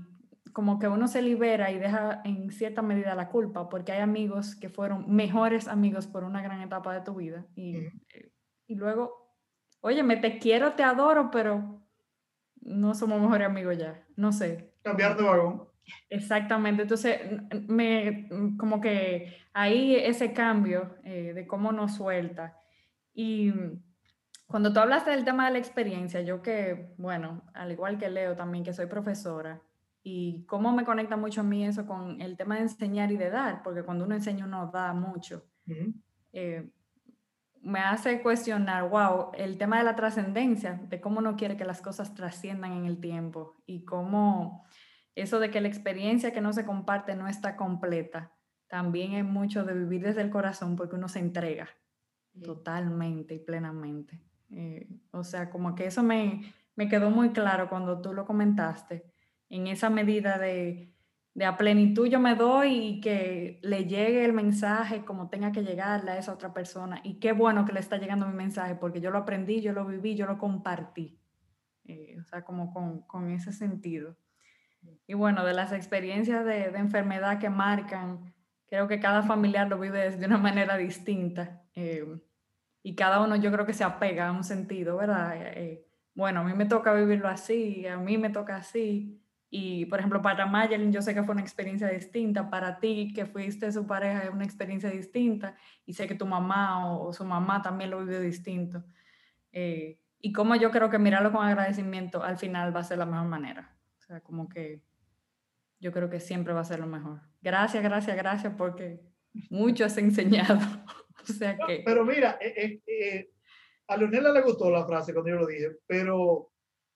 como que uno se libera y deja en cierta medida la culpa, porque hay amigos que fueron mejores amigos por una gran etapa de tu vida. Y, eh, y luego, oye, me te quiero, te adoro, pero no somos mejores amigos ya. No sé. Cambiar de vagón. Exactamente, entonces me mm, como que ahí ese cambio eh, de cómo nos suelta. Y mm, cuando tú hablaste del tema de la experiencia, yo que, bueno, al igual que Leo también, que soy profesora, y cómo me conecta mucho a mí eso con el tema de enseñar y de dar, porque cuando uno enseña uno da mucho. Eh, me hace cuestionar, wow, el tema de la trascendencia, de cómo uno quiere que las cosas trasciendan en el tiempo y cómo eso de que la experiencia que no se comparte no está completa, también es mucho de vivir desde el corazón porque uno se entrega totalmente y plenamente. Eh, o sea, como que eso me, me quedó muy claro cuando tú lo comentaste, en esa medida de, de a plenitud yo me doy y que le llegue el mensaje como tenga que llegarle a esa otra persona. Y qué bueno que le está llegando mi mensaje porque yo lo aprendí, yo lo viví, yo lo compartí. Eh, o sea, como con, con ese sentido. Y bueno, de las experiencias de, de enfermedad que marcan, creo que cada familiar lo vive de una manera distinta. Eh, y cada uno yo creo que se apega a un sentido, ¿verdad? Eh, eh, bueno, a mí me toca vivirlo así, a mí me toca así. Y, por ejemplo, para Mayelin yo sé que fue una experiencia distinta, para ti que fuiste su pareja es una experiencia distinta, y sé que tu mamá o, o su mamá también lo vivió distinto. Eh, y cómo yo creo que mirarlo con agradecimiento al final va a ser la mejor manera. O sea, como que yo creo que siempre va a ser lo mejor. Gracias, gracias, gracias, porque mucho has enseñado. o sea que... Pero mira, eh, eh, eh, a Leonela le gustó la frase cuando yo lo dije, pero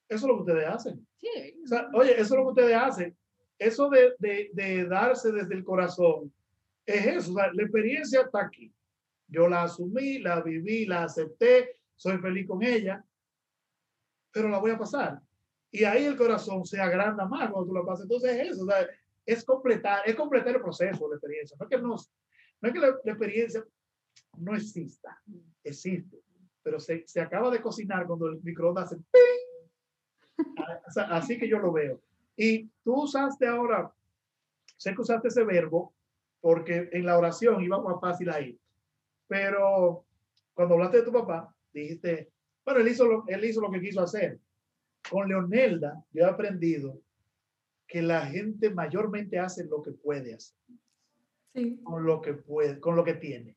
eso es lo que ustedes hacen. Sí. O sea, oye, eso es lo que ustedes hacen. Eso de, de, de darse desde el corazón es eso. O sea, la experiencia está aquí. Yo la asumí, la viví, la acepté, soy feliz con ella, pero la voy a pasar. Y ahí el corazón se agranda más cuando tú la pasas. Entonces es eso. O sea, es completar, es completar el proceso de la experiencia. No es que, no, no es que la, la experiencia no exista, existe, pero se, se acaba de cocinar cuando el microondas hace así que yo lo veo. Y tú usaste ahora, sé que usaste ese verbo porque en la oración iba más fácil ahí, pero cuando hablaste de tu papá, dijiste, bueno, él hizo lo, él hizo lo que quiso hacer. Con Leonelda, yo he aprendido que la gente mayormente hace lo que puede hacer, Sí. con lo que puede, con lo que tiene.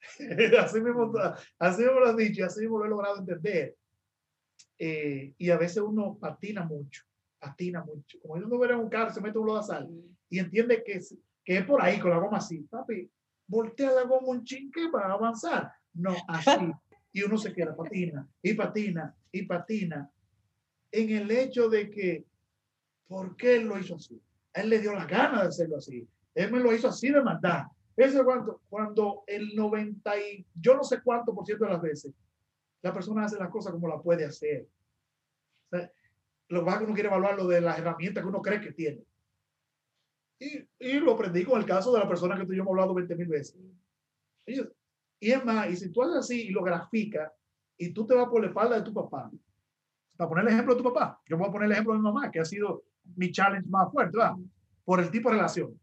así, mismo, así mismo lo has dicho así mismo lo he logrado entender. Eh, y a veces uno patina mucho, patina mucho. Como uno ve en un carro, se mete un lodo de sal y entiende que es, que es por ahí con la goma así. Papi, voltea la goma un chinque para avanzar. No, así. Y uno se queda, patina y patina y patina. En el hecho de que, ¿por qué él lo hizo así? A él le dio la gana de hacerlo así. Él me lo hizo así de maldad. Eso cuando, cuando el 90 y yo no sé cuánto por ciento de las veces la persona hace las cosas como la puede hacer. O sea, lo que pasa es que uno quiere evaluar lo de las herramientas que uno cree que tiene. Y, y lo aprendí con el caso de la persona que tú y yo hemos hablado 20 mil veces. Y, y es más, y si tú haces así y lo graficas y tú te vas por la espalda de tu papá, para poner el ejemplo de tu papá, yo voy a poner el ejemplo de mi mamá, que ha sido mi challenge más fuerte, ¿verdad? Por el tipo de relación.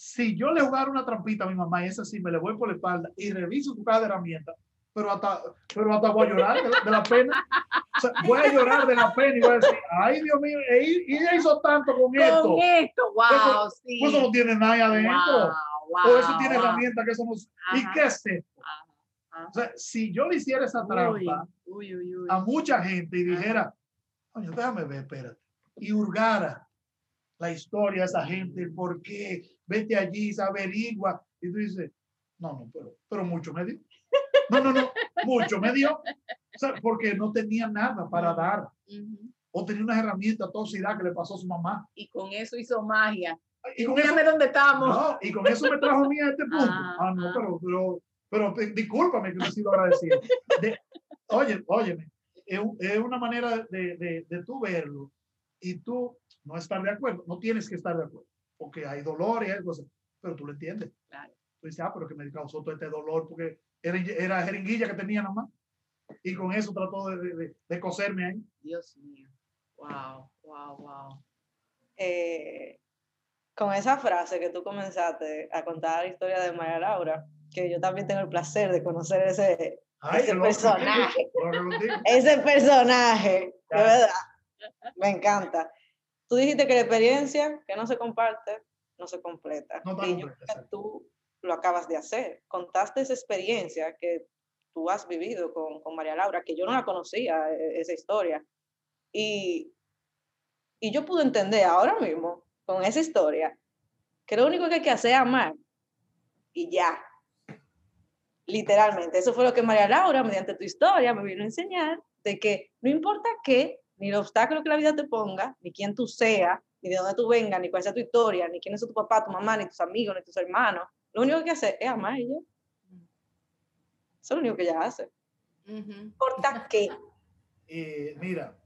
Si yo le jugara una trampita a mi mamá y es así, me le voy por la espalda y reviso tu caja de herramientas, pero hasta, pero hasta voy a llorar de la, de la pena. O sea, voy a llorar de la pena y voy a decir, ay Dios mío, y, y ella hizo tanto con, esto. Con esto, wow, Eso- sí. Eso no tiene nada adentro. Wow, wow, o eso tiene herramientas que no. ¿Y qué es esto? O sea, si yo le hiciera esa trampa Uy, uy, uy. a mucha gente y dijera, coño, déjame ver, espérate, y hurgara la historia de esa gente, el por qué, vete allí, se averigua, y tú dices, no, no, pero, pero mucho me dio. No, no, no, mucho me dio. O sea, porque no tenía nada para dar, Ujú. o tenía unas herramientas tóxicas que le pasó a su mamá. Y con eso hizo magia. Y Y con eso, dónde estamos. no, y con eso me trajo a mí a este punto. Ah, Ah, no, ah. pero, pero, pero di- discúlpame que no he sido agradecido. De- oye, óyeme, es, es una manera de, de, de tú verlo y tú no estar de acuerdo. No tienes que estar de acuerdo, porque hay dolor y hay cosas, pero tú lo entiendes. Claro. Tú dices, ah, pero que me causó todo este dolor porque era, era jeringuilla que tenía nada más. Y con eso trató de, de, de- coserme ahí. Dios mío. Wow, wow, wow. eh, con esa frase que tú comenzaste a contar la historia de María Laura, que yo también tengo el placer de conocer ese, Ay, Ese personaje. que contigo. ese personaje, de verdad, me encanta. Tú dijiste que la experiencia que no se comparte, no se completa. No y yo creo que tú lo acabas de hacer. Contaste esa experiencia que tú has vivido con, con María Laura, que yo no la conocía, e- esa historia. Y, y yo pude entender ahora mismo, con esa historia, que lo único que hay que hacer es amar. Y ya. Literalmente. Eso fue lo que María Laura, mediante tu historia, me vino a enseñar, de que no importa qué, ni el obstáculo que la vida te ponga, ni quién tú seas, ni de dónde tú vengas, ni cuál sea tu historia, ni quién es tu papá, tu mamá, ni tus amigos, ni tus hermanos. Lo único que hacer es amar a ella. Eso es lo único que ella hace. Ujú. No importa qué. Eh, mira,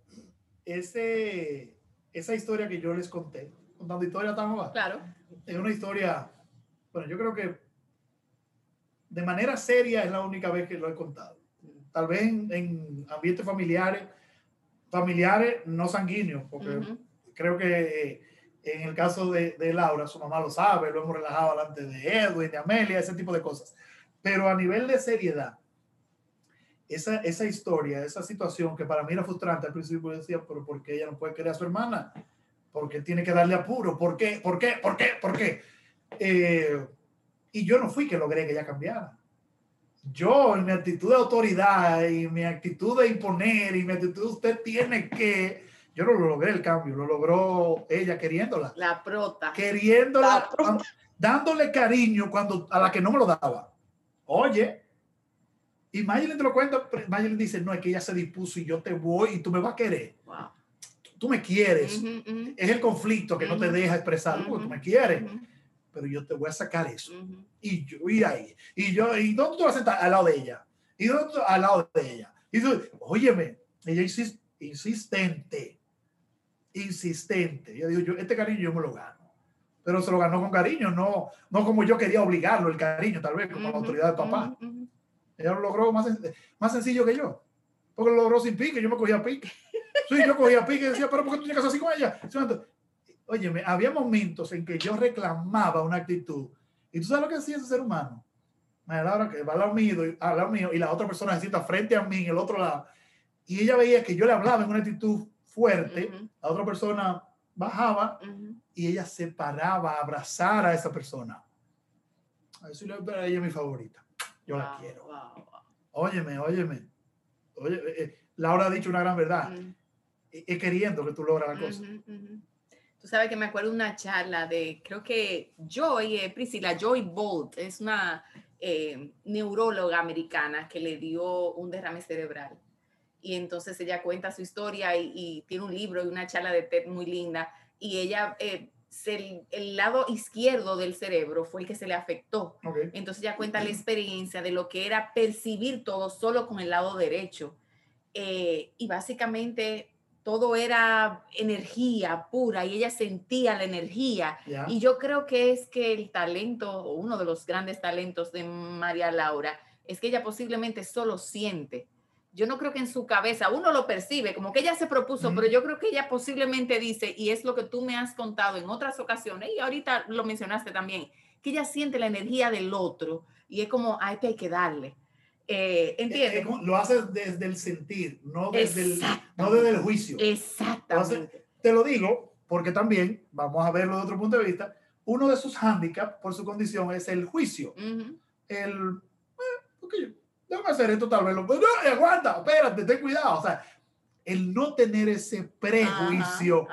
ese, esa historia que yo les conté, contando historia tan abajo, Claro. es una historia, bueno, yo creo que de manera seria es la única vez que lo he contado. Tal vez en, en ambientes familiares, familiares no sanguíneos, porque creo que eh, en el caso de, de Laura, su mamá lo sabe, lo hemos relajado delante de Edwin, de Amelia, ese tipo de cosas. Pero a nivel de seriedad, esa, esa historia, esa situación que para mí era frustrante al principio, yo decía, pero ¿por qué ella no puede querer a su hermana? ¿Por qué tiene que darle apuro? ¿Por qué? ¿Por qué? ¿Por qué? ¿Por qué? Eh, y yo no fui que logré que ella cambiara. Yo en mi actitud de autoridad y mi actitud de imponer y mi actitud usted tiene que, yo no lo logré el cambio, lo logró ella queriéndola. La prota. Queriéndola, dándole cariño cuando a la que no me lo daba. Oye, y Mayelin te lo cuenta, Mayelin dice, no, es que ella se dispuso y yo te voy y tú me vas a querer. Wow. Tú me quieres. Es el conflicto que no te deja expresar, porque tú me quieres pero yo te voy a sacar eso. Y yo ir ahí. Y yo, ¿y dónde tú vas a sentar? Al lado de ella. ¿Y dónde Al lado de ella. Y tú, óyeme, ella insist, insistente. Insistente. Yo digo, yo, este cariño yo me lo gano. Pero se lo ganó con cariño, no, no como yo quería obligarlo, el cariño, tal vez, como la autoridad de papá. Ella lo logró más, más sencillo que yo. Porque lo logró sin pique, yo me cogía pique. Sí, yo cogía pique y decía, pero ¿por qué tú tienes que hacer así con ella? Oye, había momentos en que yo reclamaba una actitud. ¿Y tú sabes lo que hacía ese ser humano? La que va al lado mío, al lado mío y la otra persona se sienta frente a mí en el otro lado. Y ella veía que yo le hablaba en una actitud fuerte, la otra persona bajaba y ella se paraba a abrazar a esa persona. A ver si ella es mi favorita. Yo la quiero. Óyeme, óyeme. Oye, eh, eh, Laura ha dicho una gran verdad. Es queriendo que tú logras la cosa. Tú sabes que me acuerdo una charla de, creo que Joy, eh, Priscila, Joy Bolt, es una eh, neuróloga americana que le dio un derrame cerebral. Y entonces ella cuenta su historia y, tiene un libro y una charla de TED muy linda. Y ella, eh, el, lado izquierdo del cerebro fue el que se le afectó. Entonces ella cuenta la experiencia de lo que era percibir todo solo con el lado derecho. y básicamente todo era energía pura y ella sentía la energía. Y yo creo que es que el talento, uno de los grandes talentos de María Laura, es que ella posiblemente solo siente. Yo no creo que en su cabeza uno lo percibe, como que ella se propuso, pero yo creo que ella posiblemente dice, y es lo que tú me has contado en otras ocasiones, y ahorita lo mencionaste también, que ella siente la energía del otro y es como, a este hay que darle. Eh, ¿Entiendes? lo haces desde el sentir, no desde, el, no desde el juicio. Exactamente. te lo digo porque también, vamos a verlo de otro punto de vista, uno de sus hándicaps por su condición es el juicio. El, eh, déjame hacer esto tal vez, lo, no, aguanta, espérate, ten cuidado. O sea, el no tener ese prejuicio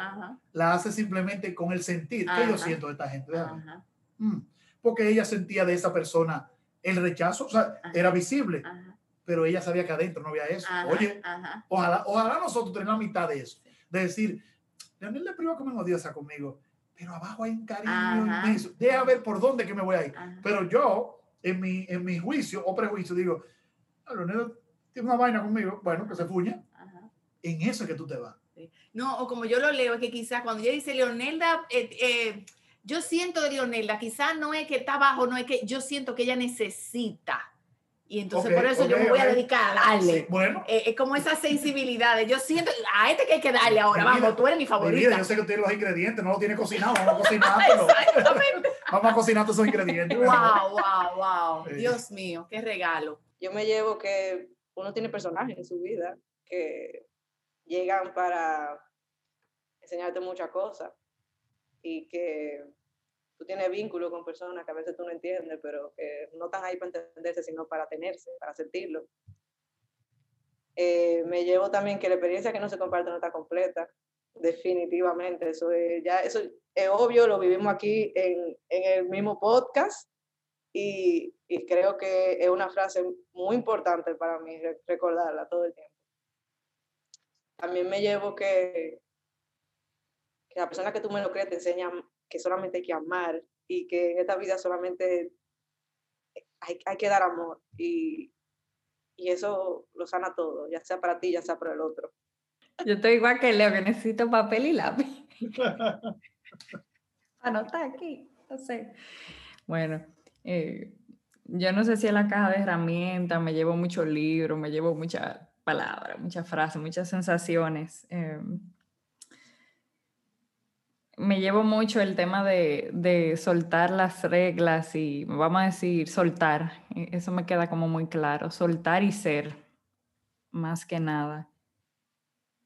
la hace simplemente con el sentir. ¿Qué yo siento de esta gente? Mm, porque ella sentía de esa persona el rechazo, o sea, era visible, pero ella sabía que adentro no había eso. Oye, Ojalá, ojalá nosotros tenemos la mitad de eso, de decir, Leonel de Priva como odiosa conmigo, pero abajo hay un cariño inmenso, deja ver por dónde que me voy a ir. Pero yo, en mi, en mi juicio o prejuicio, digo, ah, Leonel tiene una vaina conmigo, bueno, que se fuña. En eso es que tú te vas. No, o como yo lo leo, es que quizás cuando ella dice Leonelda, eh, eh, yo siento de Leonela, quizás no es que está abajo, no es que yo siento que ella necesita. Y entonces por eso yo me voy a dedicar a darle. bueno. Eh, es como esa sensibilidad. Yo siento, a este que hay que darle ahora, vamos, tú eres mi favorita. yo sé que tiene los ingredientes, no lo tiene cocinado, vamos a cocinar. vamos a cocinar todos esos ingredientes. Wow, wow, wow. Dios mío, qué regalo. Yo me llevo que uno tiene personajes en su vida que llegan para enseñarte muchas cosas y que tú tienes vínculo con personas que a veces tú no entiendes, pero que no están ahí para entenderse, sino para tenerse, para sentirlo. Eh, me llevo también que la experiencia que no se comparte no está completa, definitivamente. Eso es, ya, eso es obvio, lo vivimos aquí en, en el mismo podcast y, y, creo que es una frase muy importante para mí recordarla todo el tiempo. También me llevo que que la persona que tú me lo crees te enseña que solamente hay que amar y que en esta vida solamente hay, hay que dar amor y, y, eso lo sana todo, ya sea para ti, ya sea para el otro. Yo estoy igual que Leo, que necesito papel y lápiz. Anota aquí, no sé. Bueno, eh, yo no sé si en la caja de herramientas me llevo muchos libros, me llevo muchas palabras, muchas frases, muchas sensaciones. Eh, me llevo mucho el tema de, soltar las reglas y vamos a decir soltar. Eso me queda como muy claro. Soltar y ser, más que nada.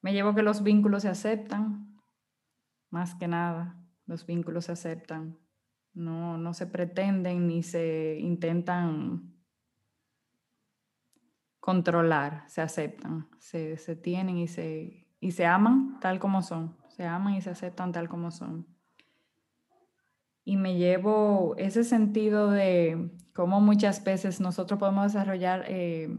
Me llevo que los vínculos se aceptan, más que nada. Los vínculos se aceptan. No, no se pretenden ni se intentan controlar, se aceptan, se, se tienen y se, y se aman tal como son, se aman y se aceptan tal como son. Y me llevo ese sentido de cómo muchas veces nosotros podemos desarrollar eh,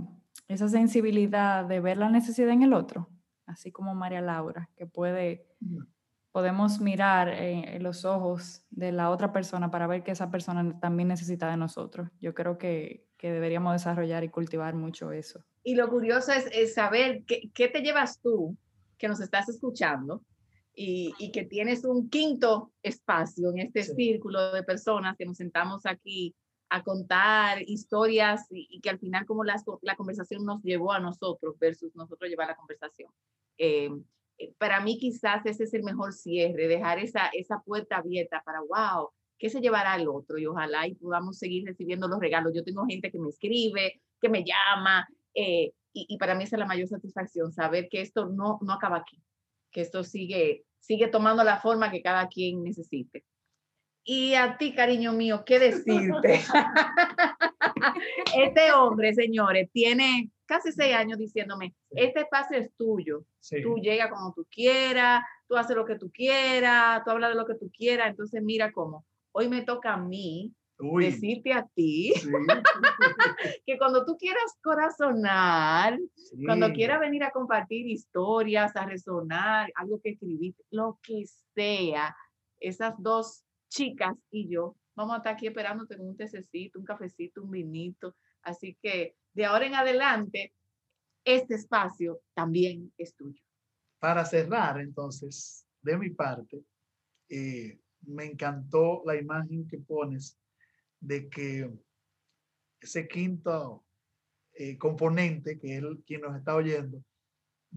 esa sensibilidad de ver la necesidad en el otro, así como María Laura, que puede, podemos mirar en los ojos de la otra persona para ver que esa persona también necesita de nosotros. Yo creo que, que deberíamos desarrollar y cultivar mucho eso. Y lo curioso es, saber qué, qué, te llevas tú, que nos estás escuchando, y, y, que tienes un quinto espacio en este círculo de personas que nos sentamos aquí a contar historias y, que al final como la conversación nos llevó a nosotros versus nosotros llevar la conversación. Eh, eh, para mí quizás ese es el mejor cierre, dejar esa, esa puerta abierta para, wow, ¿qué se llevará al otro? Y ojalá y podamos seguir recibiendo los regalos. Yo tengo gente que me escribe, que me llama, eh, y, y, para mí esa es la mayor satisfacción, saber que esto no, no acaba aquí, que esto sigue, sigue tomando la forma que cada quien necesite. Y a ti, cariño mío, ¿qué decirte? este hombre, señores, tiene casi seis años diciéndome, este espacio es tuyo. Tú llegas como tú quieras, tú haces lo que tú quieras, tú hablas de lo que tú quieras. Entonces, mira cómo. Hoy me toca a mí decirte a ti que cuando tú quieras corazonar, cuando quieras venir a compartir historias, a resonar, algo que escribiste, lo que sea, esas dos chicas y yo vamos a estar aquí esperándote con un tececito, un cafecito, un vinito. Así que de ahora en adelante, este espacio también es tuyo. Para cerrar, entonces, de mi parte, eh, me encantó la imagen que pones de que ese quinto eh, componente, que es quien nos está oyendo,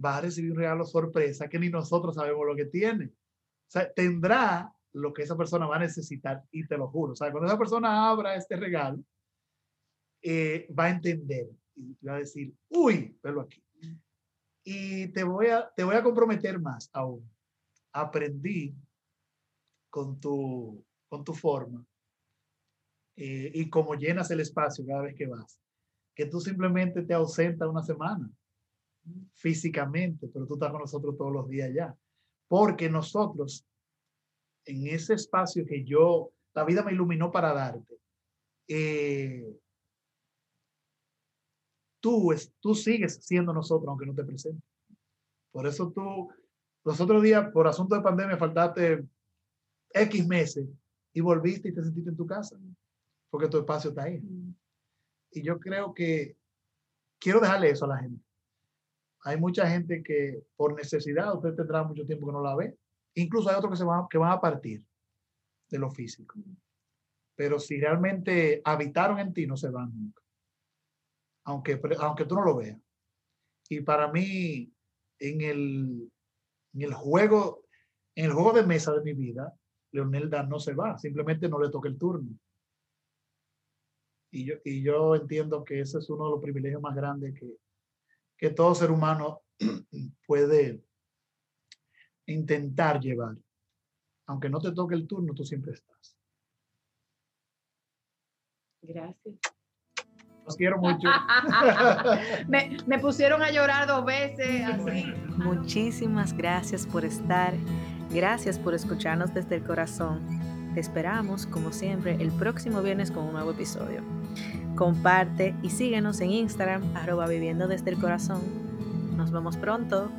va a recibir un regalo sorpresa que ni nosotros sabemos lo que tiene. O sea, tendrá lo que esa persona va a necesitar y te lo juro. O sea, cuando esa persona abra este regalo, eh, va a entender y va a decir, uy, velo aquí. Y te voy a, te voy a comprometer más aún. Aprendí con tu, con tu forma eh, y como llenas el espacio cada vez que vas, que tú simplemente te ausentas una semana físicamente, pero tú estás con nosotros todos los días ya. Porque nosotros en ese espacio que yo, la vida me iluminó para darte, eh, tú, es, tú sigues siendo nosotros aunque no te presentes. Por eso tú, los otros días, por asunto de pandemia, faltaste X meses y volviste y te sentiste en tu casa, porque tu espacio está ahí. Y yo creo que quiero dejarle eso a la gente. Hay mucha gente que por necesidad, usted tendrá mucho tiempo que no la ve, Incluso hay otros que, se van, que van a partir de lo físico. Pero si realmente habitaron en ti, no se van nunca. Aunque, aunque tú no lo veas. Y para mí, en el, en el juego, en el juego de mesa de mi vida, Leonelda no se va, simplemente no le toca el turno. Y yo, y yo entiendo que ese es uno de los privilegios más grandes que, que todo ser humano puede, intentar llevar. Aunque no te toque el turno, tú siempre estás. Gracias. Los quiero mucho. me, me, pusieron a llorar dos veces así. Muchísimas gracias por estar. Gracias por escucharnos desde el corazón. Te esperamos, como siempre, el próximo viernes con un nuevo episodio. Comparte y síguenos en Instagram, arroba viviendo desde el corazón. Nos vemos pronto.